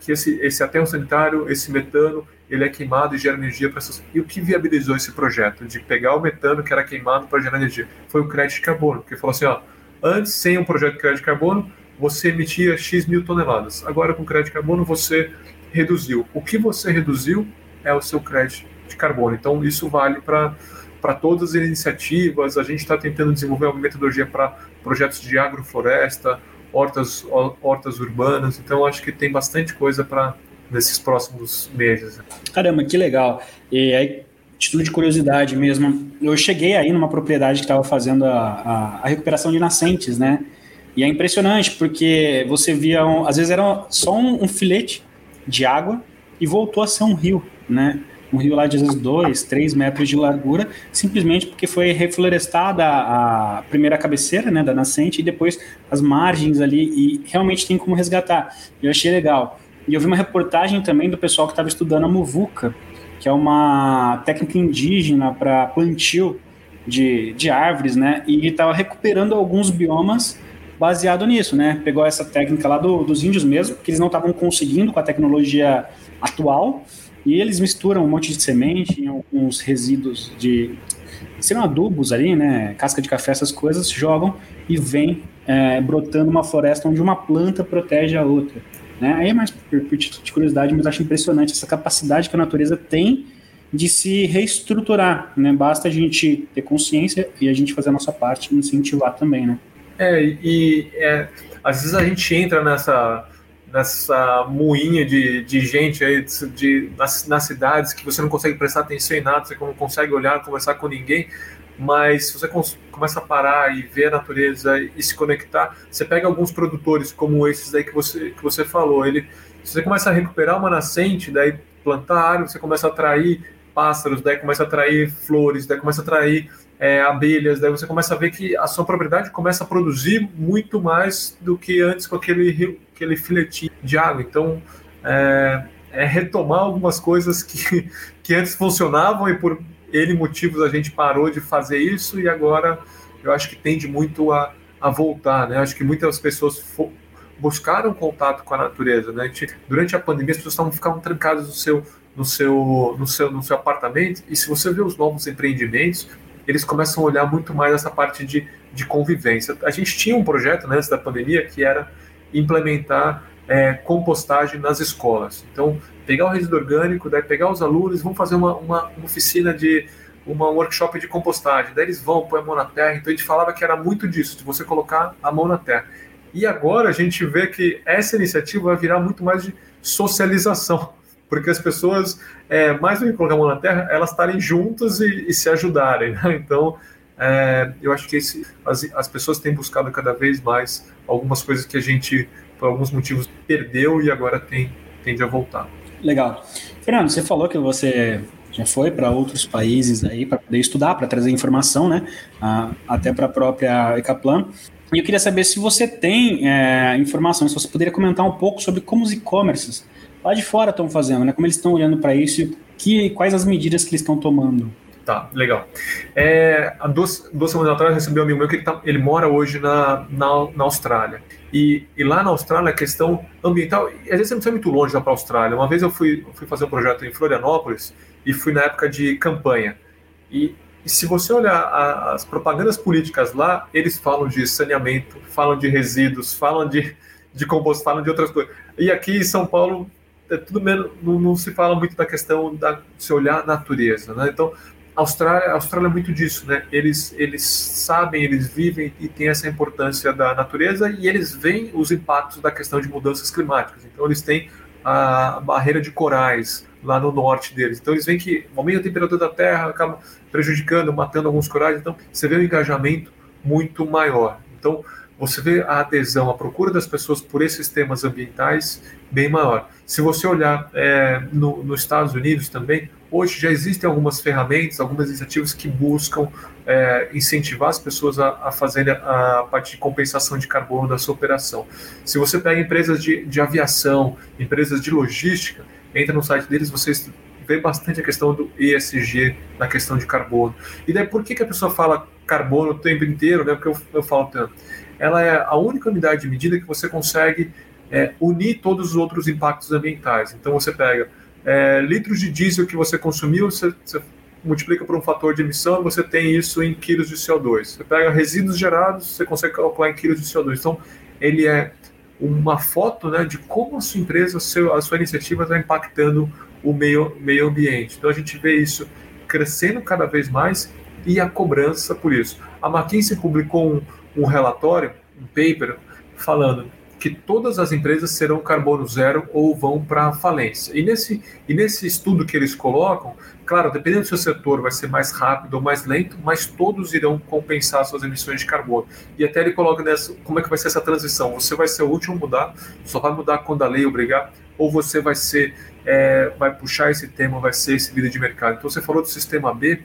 que esse, esse aterro sanitário, esse metano, ele é queimado e gera energia para essas. E o que viabilizou esse projeto de pegar o metano que era queimado para gerar energia? Foi o crédito de carbono, porque falou assim: ó, antes, sem um projeto de crédito de carbono, você emitia X mil toneladas. Agora, com crédito de carbono, você reduziu. O que você reduziu é o seu crédito de carbono. Então, isso vale para para todas as iniciativas, a gente está tentando desenvolver uma metodologia para projetos de agrofloresta, hortas, hortas urbanas, então acho que tem bastante coisa para nesses próximos meses. Caramba, que legal. E aí, título de curiosidade mesmo, eu cheguei aí numa propriedade que estava fazendo a, a, a, recuperação de nascentes, né? E é impressionante, porque você via, um, às vezes era só um, um, filete de água e voltou a ser um rio, né? Um rio lá de às vezes 2, 3 metros de largura, simplesmente porque foi reflorestada a primeira cabeceira né, da nascente e depois as margens ali, e realmente tem como resgatar. Eu achei legal. E eu vi uma reportagem também do pessoal que estava estudando a muvuca, que é uma técnica indígena para plantio de, de árvores, né? E estava recuperando alguns biomas baseado nisso, né? Pegou essa técnica lá do, dos índios mesmo, que eles não estavam conseguindo com a tecnologia atual, e eles misturam um monte de semente em alguns resíduos de seriam adubos ali, né? Casca de café, essas coisas, jogam e vem é, brotando uma floresta onde uma planta protege a outra. Né? Aí é mais por, por de curiosidade, mas acho impressionante essa capacidade que a natureza tem de se reestruturar. Né? Basta a gente ter consciência e a gente fazer a nossa parte e incentivar também. Né? É, e é, às vezes a gente entra nessa nessa moinha de, de gente aí de, de nas, nas, cidades que você não consegue prestar atenção em nada, você não consegue olhar, conversar com ninguém, mas se você começa a parar e ver a natureza e se conectar, você pega alguns produtores como esses aí que você, que você falou, ele, se você começa a recuperar uma nascente, daí plantar árvore, você começa a atrair pássaros, daí começa a atrair flores, daí começa a atrair é, abelhas, daí você começa a ver que a sua propriedade começa a produzir muito mais do que antes com aquele, aquele filetinho de água. Então, é, é retomar algumas coisas que, <laughs> que antes funcionavam e por ele motivos a gente parou de fazer isso e agora eu acho que tende muito a, a voltar, né? Acho que muitas pessoas buscaram contato com a natureza, né? A gente, durante a pandemia as pessoas estavam ficando trancadas no seu, no seu, no seu, no seu apartamento e se você vê os novos empreendimentos, eles começam a olhar muito mais essa parte de, de convivência. A gente tinha um projeto né, antes da pandemia que era implementar é, compostagem nas escolas. Então, pegar o resíduo orgânico, daí pegar os alunos, vamos fazer uma, uma, uma oficina de uma workshop de compostagem. Daí eles vão, põem a mão na terra. Então a gente falava que era muito disso, de você colocar a mão na terra. E agora a gente vê que essa iniciativa vai virar muito mais de socialização, porque as pessoas, é, mais do que colocar a mão na terra, elas estarem juntas e, e se ajudarem. Né? Então, é, eu acho que esse, as, as pessoas têm buscado cada vez mais algumas coisas que a gente, por alguns motivos, perdeu e agora tem, tende a voltar. Legal. Fernando, você falou que você já foi para outros países aí para poder estudar, para trazer informação, né? Até para a própria Ecaplan. E eu queria saber se você tem é, informação, se você poderia comentar um pouco sobre como os e-commerces lá de fora estão fazendo, né? Como eles estão olhando para isso e que, quais as medidas que eles estão tomando. Tá, legal. É, há duas, duas semanas atrás eu recebi um amigo meu que ele, tá, ele mora hoje na, na, na Austrália. E, e, lá na Austrália a questão ambiental, às vezes você não precisa muito longe lá para a Austrália. Uma vez eu fui, fui fazer um projeto em Florianópolis e fui na época de campanha. E, e se você olhar a, as propagandas políticas lá, eles falam de saneamento, falam de resíduos, falam de, de composto, falam de outras coisas. E aqui em São Paulo é tudo menos, não, não, se fala muito da questão da se olhar a natureza, né? Então Austrália, Austrália é muito disso, né? Eles, eles sabem, eles vivem e têm essa importância da natureza e eles veem os impactos da questão de mudanças climáticas. Então eles têm a barreira de corais lá no norte deles. Então eles veem que o aumento da temperatura da Terra acaba prejudicando, matando alguns corais. Então você vê um engajamento muito maior. Então você vê a adesão, a procura das pessoas por esses temas ambientais bem maior. Se você olhar é, no, nos Estados Unidos também, hoje já existem algumas ferramentas, algumas iniciativas que buscam é, incentivar as pessoas a, a fazerem a, parte de compensação de carbono da sua operação. Se você pega empresas de, de aviação, empresas de logística, entra no site deles, vocês vê bastante a questão do ESG na questão de carbono. E daí por que, que a pessoa fala carbono o tempo inteiro, né? Porque eu, eu falo tanto ela é a única unidade de medida que você consegue é, unir todos os outros impactos ambientais. Então você pega é, litros de diesel que você consumiu, você, você multiplica por um fator de emissão, você tem isso em quilos de CO2. Você pega resíduos gerados, você consegue calcular em quilos de CO2. Então ele é uma foto né, de como a sua empresa, a sua, a sua iniciativa está impactando o meio, meio ambiente. Então a gente vê isso crescendo cada vez mais e a cobrança por isso. A McKinsey publicou um, um relatório, um paper, falando que todas as empresas serão carbono zero ou vão para falência. E nesse, e nesse estudo que eles colocam, claro, dependendo do seu setor, vai ser mais rápido ou mais lento, mas todos irão compensar suas emissões de carbono. E até ele coloca nessa, como é que vai ser essa transição. Você vai ser o último a mudar, só vai mudar quando a lei obrigar, ou você vai ser, é, vai puxar esse tema, vai ser esse vida de mercado. Então você falou do sistema B,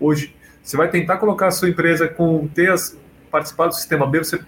hoje você vai tentar colocar a sua empresa com ter as, participar do sistema B, você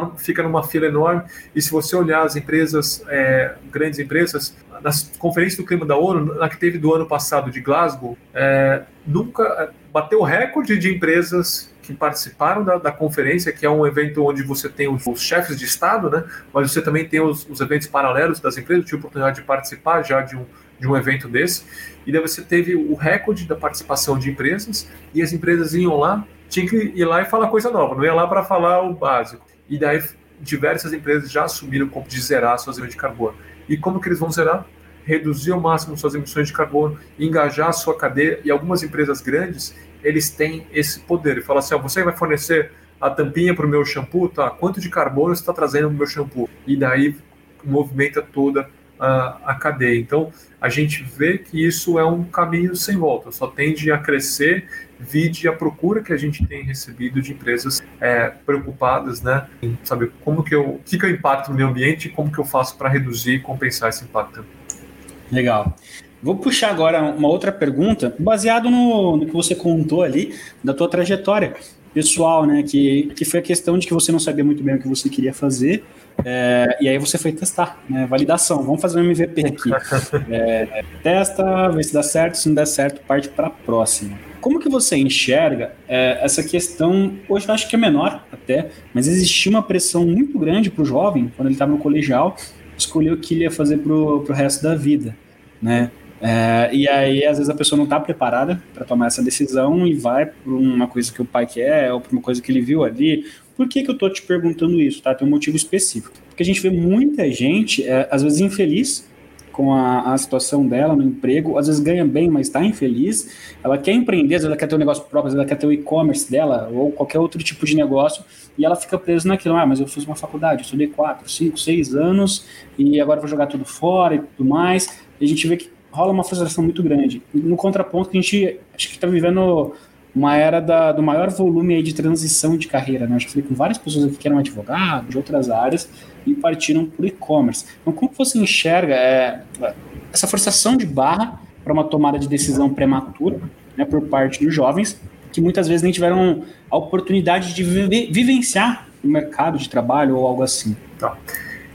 tá fica numa fila enorme. E se você olhar as empresas, é, grandes empresas, nas conferências do clima da ONU, na que teve do ano passado de Glasgow, é, nunca é, bateu o recorde de empresas que participaram da, da, conferência, que é um evento onde você tem os, os chefes de Estado, né? mas você também tem os, os, eventos paralelos das empresas. Eu tive a oportunidade de participar já de um, de um evento desse. E daí você teve o recorde da participação de empresas, e as empresas iam lá tinha que ir lá e falar coisa nova, não ia lá para falar o básico. E daí diversas empresas já assumiram como de zerar suas emissões de carbono. E como que eles vão zerar? Reduzir ao máximo suas emissões de carbono, engajar a sua cadeia, e algumas empresas grandes, eles têm esse poder. E fala assim, ó, você vai fornecer a tampinha para o meu shampoo, tá? Quanto de carbono está trazendo no meu shampoo? E daí movimenta toda a, a cadeia. Então, a gente vê que isso é um caminho sem volta, só tende a crescer vide a procura que a gente tem recebido de empresas é, preocupadas, né, em saber como que eu, o que, que eu impacto no meio ambiente e como que eu faço para reduzir e compensar esse impacto. Legal. Vou puxar agora uma outra pergunta, baseado no, no que você contou ali, da tua trajetória pessoal, né, que, que foi a questão de que você não sabia muito bem o que você queria fazer, é, e aí você foi testar, né? Validação. Vamos fazer um MVP aqui. <laughs> É, testa, vê se dá certo. Se não der certo, parte para a próxima. Como que você enxerga é, essa questão? Hoje eu acho que é menor até, mas existia uma pressão muito grande para o jovem quando ele estava no colegial escolher o que ele ia fazer para o resto da vida, né? É, e aí, às vezes, a pessoa não está preparada para tomar essa decisão e vai por uma coisa que o pai quer ou por uma coisa que ele viu ali, por que, que eu tô te perguntando isso, tá? Tem um motivo específico. Porque a gente vê muita gente, é, às vezes, infeliz com a, a, situação dela no emprego, às vezes ganha bem, mas está infeliz. Ela quer empreender, às vezes ela quer ter um negócio próprio, às vezes ela quer ter o e-commerce dela ou qualquer outro tipo de negócio e ela fica presa naquilo. Ah, mas eu fiz uma faculdade, eu estudei quatro, cinco, seis anos e agora vou jogar tudo fora e tudo mais. E a gente vê que rola uma frustração muito grande. No contraponto, que a gente acho que está vivendo uma era da, do maior volume aí de transição de carreira. Né? Eu já falei com várias pessoas aqui que eram advogados, de outras áreas, e partiram para o e-commerce. Então, como você enxerga é, essa forçação de barra para uma tomada de decisão prematura né, por parte dos jovens, que muitas vezes nem tiveram a oportunidade de vive, vivenciar o mercado de trabalho ou algo assim? Tá.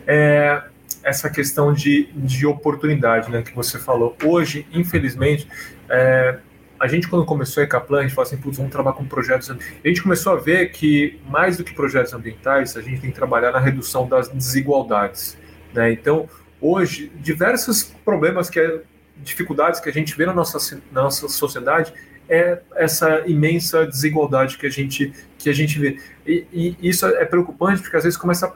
É, essa questão de, de oportunidade né, que você falou. Hoje, infelizmente, é, a gente, quando começou a Ecaplan, a gente falou assim, putz, vamos trabalhar com projetos. A gente começou a ver que, mais do que projetos ambientais, a gente tem que trabalhar na redução das desigualdades. Né? Então, hoje, diversos problemas, que é, dificuldades que a gente vê na nossa, na nossa sociedade é essa imensa desigualdade que a gente, que a gente vê. E, e isso é preocupante, porque às vezes começa a,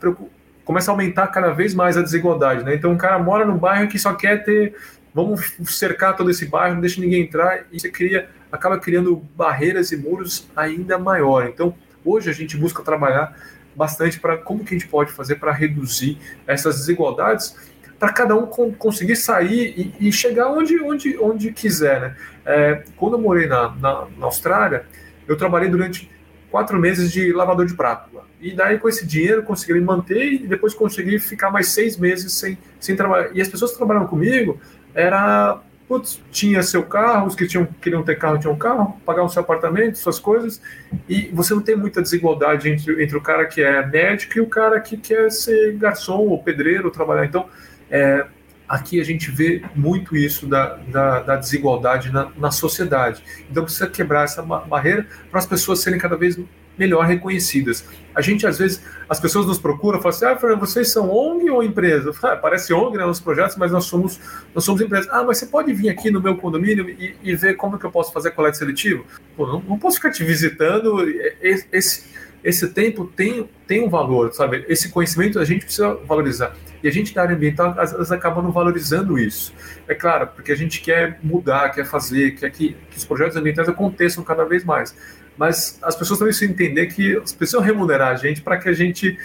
começa a aumentar cada vez mais a desigualdade. Né? Então, um cara mora num bairro que só quer ter vamos cercar todo esse bairro, não deixa ninguém entrar, e você cria, acaba criando barreiras e muros ainda maior. Então, hoje a gente busca trabalhar bastante para como que a gente pode fazer para reduzir essas desigualdades, para cada um conseguir sair e, e, chegar onde, onde, onde quiser. Né? É, quando eu morei na, na, na, Austrália, eu trabalhei durante quatro meses de lavador de prato. E daí, com esse dinheiro, consegui manter e depois consegui ficar mais seis meses sem, sem trabalhar. E as pessoas que trabalharam comigo, era putz, tinha seu carro, os que tinham, queriam ter carro tinham carro, pagavam seu apartamento, suas coisas, e você não tem muita desigualdade entre, entre o cara que é médico e o cara que quer ser garçom ou pedreiro, trabalhar. Então, é, aqui a gente vê muito isso da, da, da desigualdade na, na, sociedade. Então, precisa quebrar essa barreira para as pessoas serem cada vez melhor reconhecidas. A gente, às vezes, as pessoas nos procuram e falam assim: ah, Fernando, vocês são ONG ou empresa? Ah, parece ONG né, nos projetos, mas nós somos, nós somos empresa. Ah, mas você pode vir aqui no meu condomínio e, e ver como que eu posso fazer coleta seletiva? Pô, não, não posso ficar te visitando. Esse, esse tempo tem, tem um valor, sabe? Esse conhecimento a gente precisa valorizar. E a gente da área ambiental, às vezes, acaba não valorizando isso. É claro, porque a gente quer mudar, quer fazer, quer que, que os projetos ambientais aconteçam cada vez mais mas as pessoas também precisam entender que precisam remunerar a gente para que a gente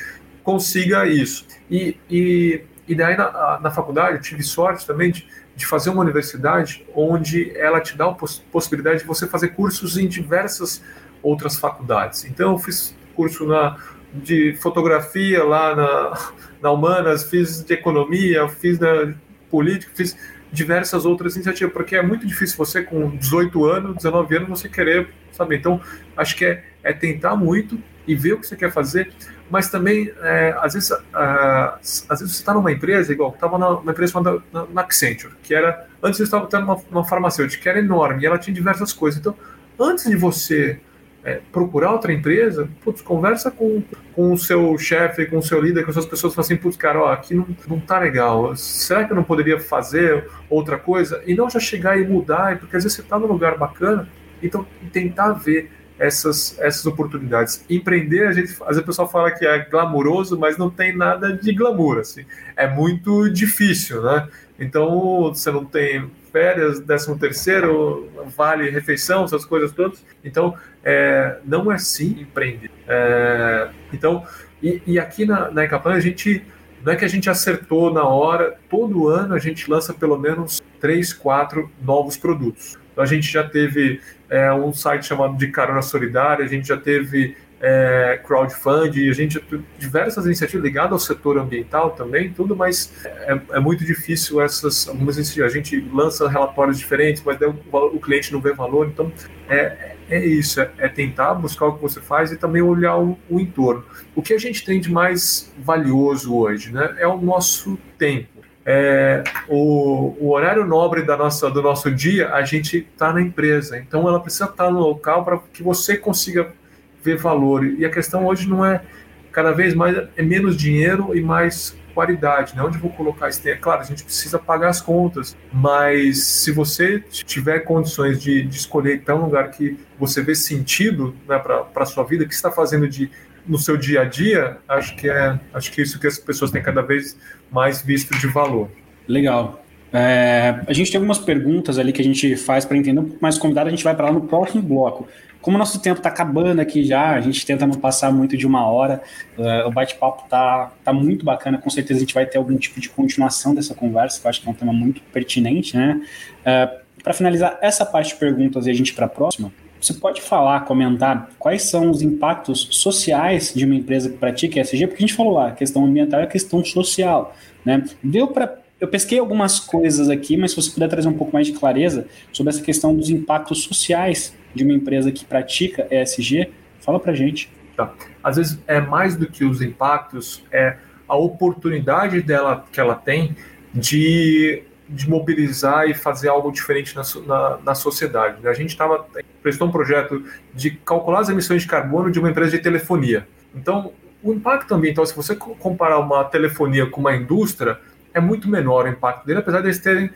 consiga isso. E, e, e daí na, na faculdade eu tive sorte também de, de fazer uma universidade onde ela te dá a possibilidade de você fazer cursos em diversas outras faculdades. Então eu fiz curso na, de fotografia lá na, na Humanas, fiz de economia, fiz da política, fiz diversas outras iniciativas, porque é muito difícil você com 18 anos, 19 anos, você querer sabe? Então, acho que é, é tentar muito e ver o que você quer fazer, mas também, é, às, vezes, às vezes você está numa empresa, igual, estava numa empresa chamada na Accenture, que era, antes eu estava tendo uma farmacêutica, que era enorme, e ela tinha diversas coisas. Então, antes de você é, procurar outra empresa, putz, conversa com, com o seu chefe, com o seu líder, com as suas pessoas, fala assim, putz, cara, ó, aqui não, não tá legal, será que eu não poderia fazer outra coisa? E não já chegar e mudar, porque às vezes você está num lugar bacana, então, tentar ver essas, essas oportunidades. Empreender, a gente, às vezes o pessoal fala que é glamouroso, mas não tem nada de glamour, assim. É muito difícil, né? Então, você não tem férias, décimo terceiro, vale refeição, essas coisas todas. Então, é, não é assim empreender. É, então, e, e, aqui na, na a gente, não é que a gente acertou na hora, todo ano a gente lança pelo menos três, quatro novos produtos. Então, a gente já teve é, um site chamado de Carona Solidária, a gente já teve é, crowdfunding, a gente diversas iniciativas ligadas ao setor ambiental também, tudo, mas é, é muito difícil essas. Algumas a gente lança relatórios diferentes, mas o, o, cliente não vê valor, então é, é isso, é, é, tentar buscar o que você faz e também olhar o, o entorno. O que a gente tem de mais valioso hoje né, é o nosso tempo é, o, o, horário nobre da nossa, do nosso dia, a gente está na empresa. Então, ela precisa estar tá no local para que você consiga ver valor. E a questão hoje não é cada vez mais é menos dinheiro e mais qualidade. Né? Onde vou colocar isso? É claro, a gente precisa pagar as contas, mas se você tiver condições de, de escolher estar um lugar que você vê sentido né, para a sua vida, que está fazendo de no seu dia a dia, acho que é acho que isso que as pessoas têm cada vez mais visto de valor. Legal. É, a gente tem algumas perguntas ali que a gente faz para entender um pouco mais convidado, a gente vai para lá no próximo bloco. Como o nosso tempo está acabando aqui já, a gente tenta não passar muito de uma hora, uh, o bate-papo está tá muito bacana, com certeza a gente vai ter algum tipo de continuação dessa conversa, que eu acho que é um tema muito pertinente, né? Uh, para finalizar essa parte de perguntas e a gente para a próxima, você pode falar, comentar quais são os impactos sociais de uma empresa que pratica ESG? Porque a gente falou lá, questão ambiental a questão social. Né? Deu para. Eu pesquei algumas coisas aqui, mas se você puder trazer um pouco mais de clareza sobre essa questão dos impactos sociais de uma empresa que pratica ESG, fala para gente. Tá. Às vezes é mais do que os impactos, é a oportunidade dela que ela tem de de mobilizar e fazer algo diferente na, na, na sociedade. Né? A gente estava prestou um projeto de calcular as emissões de carbono de uma empresa de telefonia. Então, o impacto ambiental, se você comparar uma telefonia com uma indústria, é muito menor o impacto dele, apesar de eles terem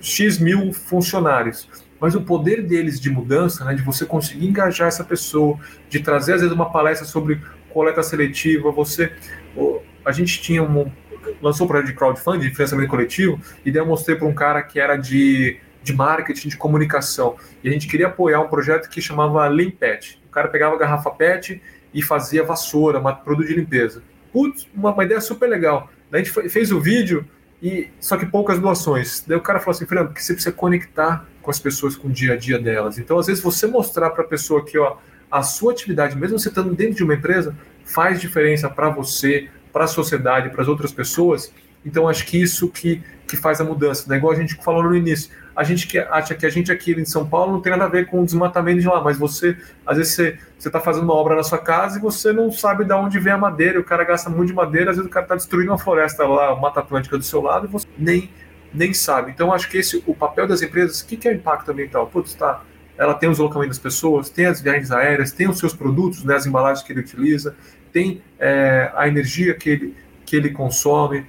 X mil funcionários. Mas o poder deles de mudança, né, de você conseguir engajar essa pessoa, de trazer às vezes uma palestra sobre coleta seletiva, você. A gente tinha um, lançou um projeto de crowdfunding, de financiamento coletivo, e daí eu mostrei para um cara que era de, de marketing, de comunicação. E a gente queria apoiar um projeto que chamava Limpet. O cara pegava garrafa PET e fazia vassoura, um produto de limpeza. Putz, uma, uma ideia super legal. A gente fez o vídeo, e só que poucas doações. Daí o cara falou assim, Fernando, porque você precisa conectar com as pessoas, com o dia a dia delas. Então, às vezes, você mostrar para a pessoa que ó, a sua atividade, mesmo você estando dentro de uma empresa, faz diferença para você, para a sociedade, para as outras pessoas. Então, acho que isso que, que faz a mudança. Né? Igual a gente falou no início, a gente que acha que a gente aqui em São Paulo não tem nada a ver com o desmatamento de lá, mas você, às vezes, você está fazendo uma obra na sua casa e você não sabe de onde vem a madeira, o cara gasta muito de madeira, às vezes o cara está destruindo uma floresta lá, a Mata Atlântica do seu lado, e você nem, nem sabe. Então, acho que esse o papel das empresas, o que, que é impacto ambiental? Putz, tá, ela tem os deslocamento das pessoas, tem as viagens aéreas, tem os seus produtos, né, as embalagens que ele utiliza, tem é, a energia que ele, que ele consome,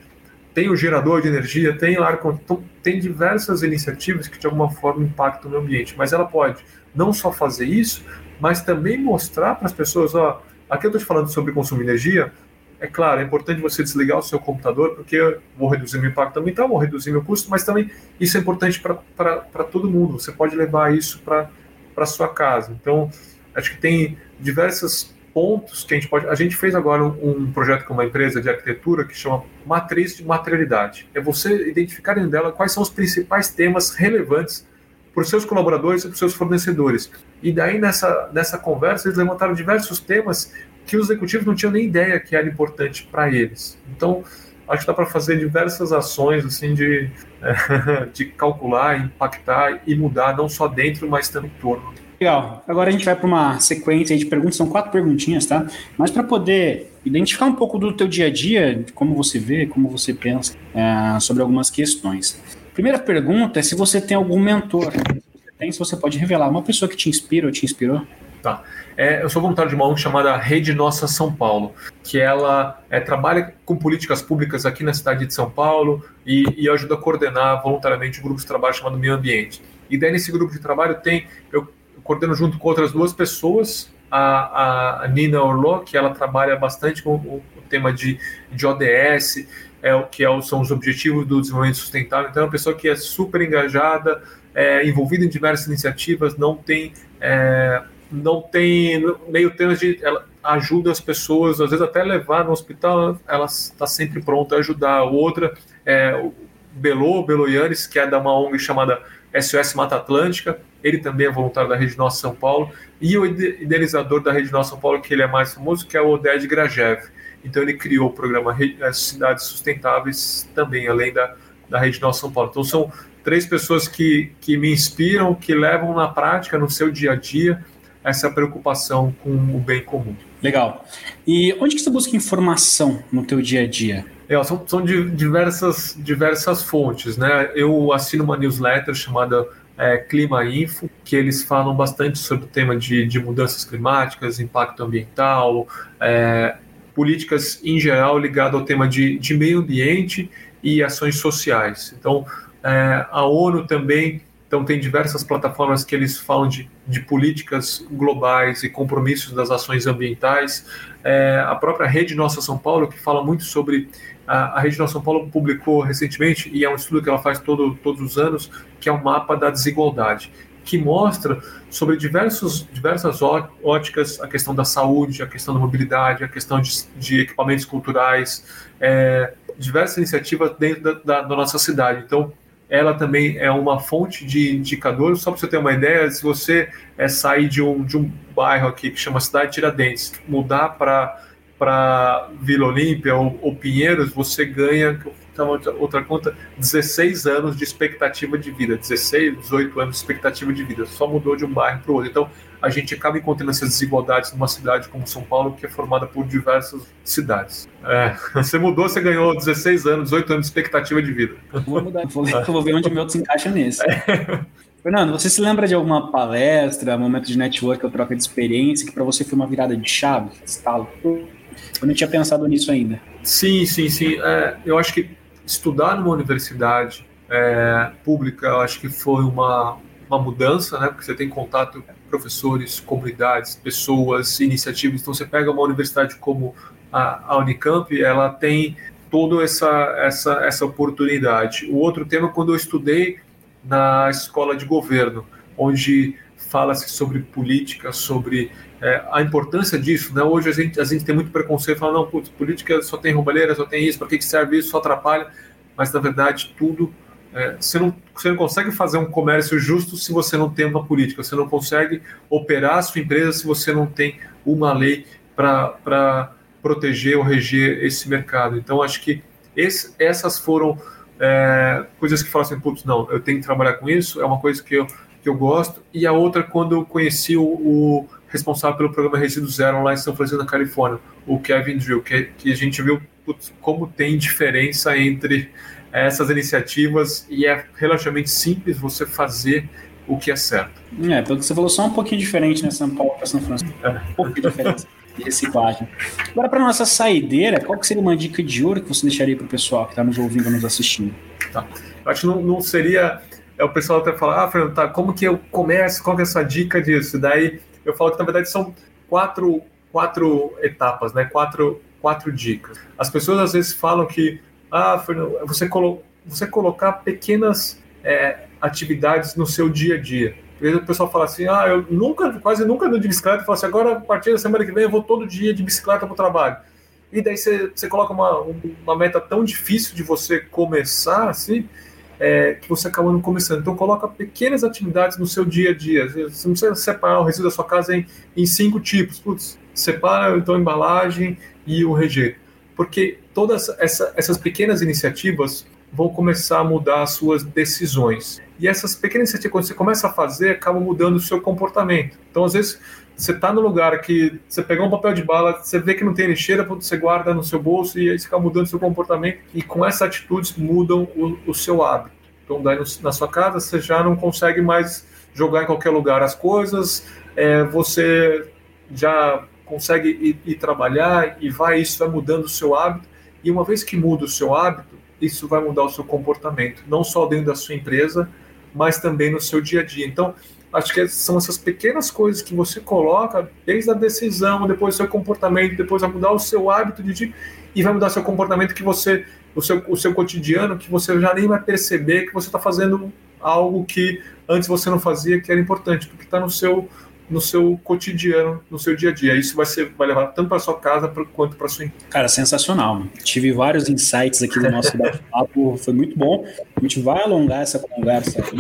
tem o gerador de energia, tem ar então, tem diversas iniciativas que de alguma forma impactam o ambiente, mas ela pode não só fazer isso, mas também mostrar para as pessoas, ó, aqui eu estou te falando sobre consumo de energia, é claro, é importante você desligar o seu computador, porque eu vou reduzir meu impacto ambiental, vou reduzir meu custo, mas também isso é importante para todo mundo. Você pode levar isso para sua casa. Então, acho que tem diversas pontos que a gente pode. A gente fez agora um, um, projeto com uma empresa de arquitetura que chama Matriz de Materialidade. É você identificar dentro dela quais são os principais temas relevantes para os seus colaboradores e para os seus fornecedores. E daí, nessa, nessa conversa, eles levantaram diversos temas que os executivos não tinham nem ideia que era importante para eles. Então, acho que dá para fazer diversas ações assim de, <laughs> de calcular, impactar e mudar, não só dentro, mas também em torno. Legal. Agora a gente vai para uma sequência de perguntas, são quatro perguntinhas, tá? Mas para poder identificar um pouco do teu dia a dia, como você vê, como você pensa é, sobre algumas questões. Primeira pergunta é se você tem algum mentor. Tem, se você pode revelar uma pessoa que te inspira ou te inspirou. Tá. É, eu sou voluntário de uma ONG chamada Rede Nossa São Paulo, que ela é, trabalha com políticas públicas aqui na cidade de São Paulo e, e ajuda a coordenar voluntariamente um grupo de trabalho chamado Meio Ambiente. E daí nesse grupo de trabalho tem, eu coordeno junto com outras duas pessoas, a, a Nina Orló, que ela trabalha bastante com o, o tema de, de ODS, é o que é, são os objetivos do desenvolvimento sustentável. Então, é uma pessoa que é super engajada, é, envolvida em diversas iniciativas, não tem é, não tem meio termo de ela ajuda as pessoas, às vezes até levar no hospital, ela está sempre pronta a ajudar. Outra é o Belo, Belo Yanes, que é da uma ONG chamada SOS Mata Atlântica, ele também é voluntário da Rede Nossa São Paulo, e o idealizador da Rede Nossa São Paulo, que ele é mais famoso, que é o Oded Grajev. Então ele criou o programa eh, Cidades Sustentáveis também, além da, da Rede Nossa São Paulo. Então são três pessoas que, que me inspiram, que levam na prática, no seu dia a dia, essa preocupação com o bem comum. Legal. E onde que você busca informação no teu dia a dia? É, são, são diversas, diversas fontes, né? Eu assino uma newsletter chamada é, Clima Info, que eles falam bastante sobre o tema de, de mudanças climáticas, impacto ambiental, é, políticas em geral ligado ao tema de, de meio ambiente e ações sociais. Então, é, a ONU também Então, tem diversas plataformas que eles falam de, de políticas globais e compromissos das ações ambientais. É, a própria Rede Nossa São Paulo, que fala muito sobre. A, a Nossa São Paulo publicou recentemente, e é um estudo que ela faz todo, todos os anos, que é um mapa da desigualdade, que mostra sobre diversos, diversas óticas a questão da saúde, a questão da mobilidade, a questão de, de equipamentos culturais, é, diversas iniciativas dentro da, da, da nossa cidade. Então, ela também é uma fonte de indicadores. Só para você ter uma ideia, se você é, sair de um, de um bairro aqui que chama Cidade Tiradentes, mudar para para Vila Olímpia ou, ou, Pinheiros, você ganha, outra conta, 16 anos de expectativa de vida, 16, 18 anos de expectativa de vida, só mudou de um bairro para o outro. Então, a gente acaba encontrando essas desigualdades numa cidade como São Paulo, que é formada por diversas cidades. É, <laughs> você mudou, você ganhou 16 anos, 18 anos de expectativa de vida. Vou mudar, vou, vou ver onde o meu se encaixa nisso. É. Fernando, você se lembra de alguma palestra, momento de network ou troca de experiência que para você foi uma virada de chave, estalo? Eu não tinha pensado nisso ainda. Sim, sim, sim. É, eu acho que estudar numa universidade é, pública, eu acho que foi uma, uma mudança, né? Porque você tem contato com professores, comunidades, pessoas, iniciativas. Então você pega uma universidade como a, a Unicamp, ela tem toda essa, essa, essa oportunidade. O outro tema, quando eu estudei na escola de governo, onde fala-se sobre política, sobre é, a importância disso. Né? Hoje a gente, a gente tem muito preconceito, fala, não, putz, política só tem roubalheira, só tem isso, para que serve isso, só atrapalha. Mas, na verdade, tudo é, você, não, você não consegue fazer um comércio justo se você não tem uma política, você não consegue operar a sua empresa se você não tem uma lei para proteger ou reger esse mercado. Então, acho que esse, essas foram é, coisas que falam assim, putz, não, eu tenho que trabalhar com isso, é uma coisa que eu, que eu gosto. E a outra, quando eu conheci o, o responsável pelo programa Resíduo Zero lá em São Francisco, na Califórnia, o Kevin Drill, que, que a gente viu putz, como tem diferença entre essas iniciativas e é relativamente simples você fazer o que é certo. É, pelo que você falou, só um pouquinho diferente, né, São Paulo para São Francisco. É. Um pouco de diferença <laughs> de reciclagem. Agora, para nossa saideira, qual que seria uma dica de ouro que você deixaria para o pessoal que está nos ouvindo, nos assistindo? Tá. Eu acho que não, não seria... É o pessoal até falar, ah, Fernando, tá, como que eu começo? Qual que é a sua dica disso? Daí eu falo que, na verdade, são quatro, quatro etapas, né? Quatro, quatro dicas. As pessoas, às vezes, falam que ah, Fernando, você, colo você colocar pequenas é, atividades no seu dia a dia. O pessoal fala assim, ah, eu nunca, quase nunca ando de bicicleta, fala assim, agora a partir da semana que vem eu vou todo dia de bicicleta para o trabalho. E daí você, você coloca uma, uma meta tão difícil de você começar, assim, é, que você acaba não começando. Então coloca pequenas atividades no seu dia a dia. Você não precisa separar o resíduo da sua casa em, em cinco tipos. Putz, separa então a embalagem e o rejeito porque todas essa, essas pequenas iniciativas vão começar a mudar as suas decisões. E essas pequenas iniciativas, quando você começa a fazer, acabam mudando o seu comportamento. Então, às vezes, você está no lugar que você pegou um papel de bala, você vê que não tem lixeira, você guarda no seu bolso e aí fica mudando seu comportamento. E com essas atitudes mudam o, o seu hábito. Então, daí na sua casa, você já não consegue mais jogar em qualquer lugar as coisas, é, você já consegue ir, ir, trabalhar e vai isso vai mudando o seu hábito e uma vez que muda o seu hábito isso vai mudar o seu comportamento não só dentro da sua empresa mas também no seu dia a dia então acho que são essas pequenas coisas que você coloca desde a decisão depois o seu comportamento depois vai mudar o seu hábito de e vai mudar o seu comportamento que você o seu, o seu cotidiano que você já nem vai perceber que você está fazendo algo que antes você não fazia que era importante porque está no seu no seu cotidiano, no seu dia a dia. Isso vai, ser, vai levar tanto para sua casa quanto para sua empresa. Cara, sensacional. Mano. Tive vários insights aqui no nosso bate-papo, foi muito bom. A gente vai alongar essa conversa aqui.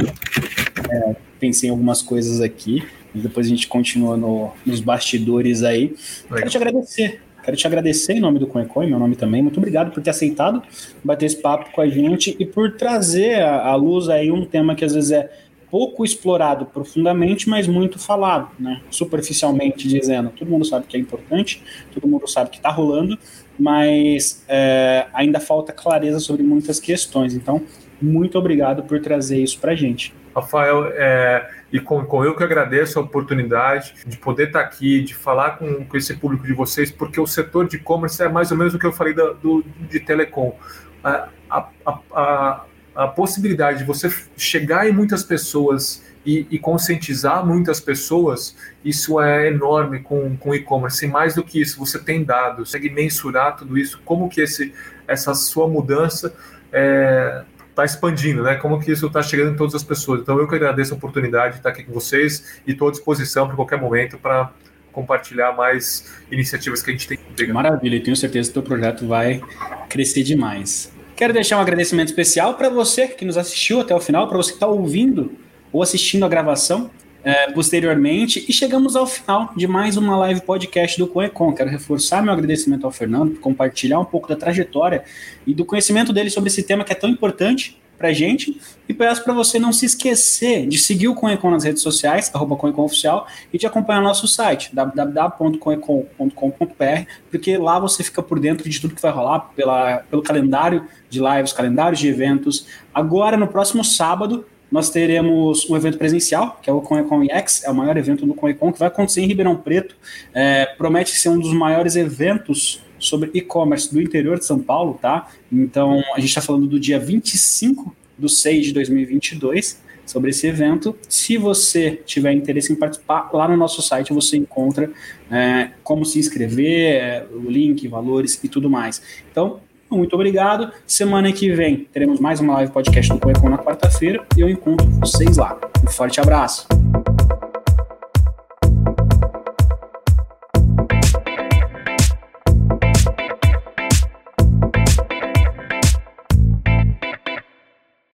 É, pensei em algumas coisas aqui, depois a gente continua no, nos bastidores aí. Legal. Quero te agradecer. Quero te agradecer em nome do Coecoi, meu nome também. Muito obrigado por ter aceitado bater esse papo com a gente e por trazer à luz aí um tema que às vezes é pouco explorado profundamente, mas muito falado, né? superficialmente dizendo. Todo mundo sabe que é importante, todo mundo sabe que está rolando, mas é, ainda falta clareza sobre muitas questões. Então, muito obrigado por trazer isso para a gente. Rafael, é, e com, com, eu que agradeço a oportunidade de poder estar tá aqui, de falar com, com esse público de vocês, porque o setor de e-commerce é mais ou menos o que eu falei do, de telecom. A, a, a, a possibilidade de você chegar em muitas pessoas e, e, conscientizar muitas pessoas, isso é enorme com, com e-commerce. E mais do que isso, você tem dados, consegue mensurar tudo isso, como que esse, essa sua mudança está é, tá expandindo, né? Como que isso está chegando em todas as pessoas. Então eu que agradeço a oportunidade de estar aqui com vocês e estou à disposição para qualquer momento para compartilhar mais iniciativas que a gente tem. Maravilha, tenho certeza que o teu projeto vai crescer demais. Quero deixar um agradecimento especial para você que nos assistiu até o final, para você que está ouvindo ou assistindo a gravação é, posteriormente. E chegamos ao final de mais uma live podcast do Coecon. Quero reforçar meu agradecimento ao Fernando por compartilhar um pouco da trajetória e do conhecimento dele sobre esse tema que é tão importante pra gente. E peço para você não se esquecer de seguir o Conecon nas redes sociais, arroba Conecon Oficial, e de acompanhar nosso site, www.conecon.com.br, porque lá você fica por dentro de tudo que vai rolar pela, pelo calendário de lives, calendários de eventos. Agora, no próximo sábado, nós teremos um evento presencial, que é o Conecon EX, é o maior evento do Conecon, que vai acontecer em Ribeirão Preto. É, promete ser um dos maiores eventos sobre e-commerce do interior de São Paulo, tá? Então, a gente está falando do dia 25 do 6 de 2022 sobre esse evento. Se você tiver interesse em participar, lá no nosso site você encontra é, como se inscrever, é, o link, valores e tudo mais. Então, muito obrigado. Semana que vem teremos mais uma live podcast do Coecon na quarta-feira e eu encontro vocês lá. Um forte abraço.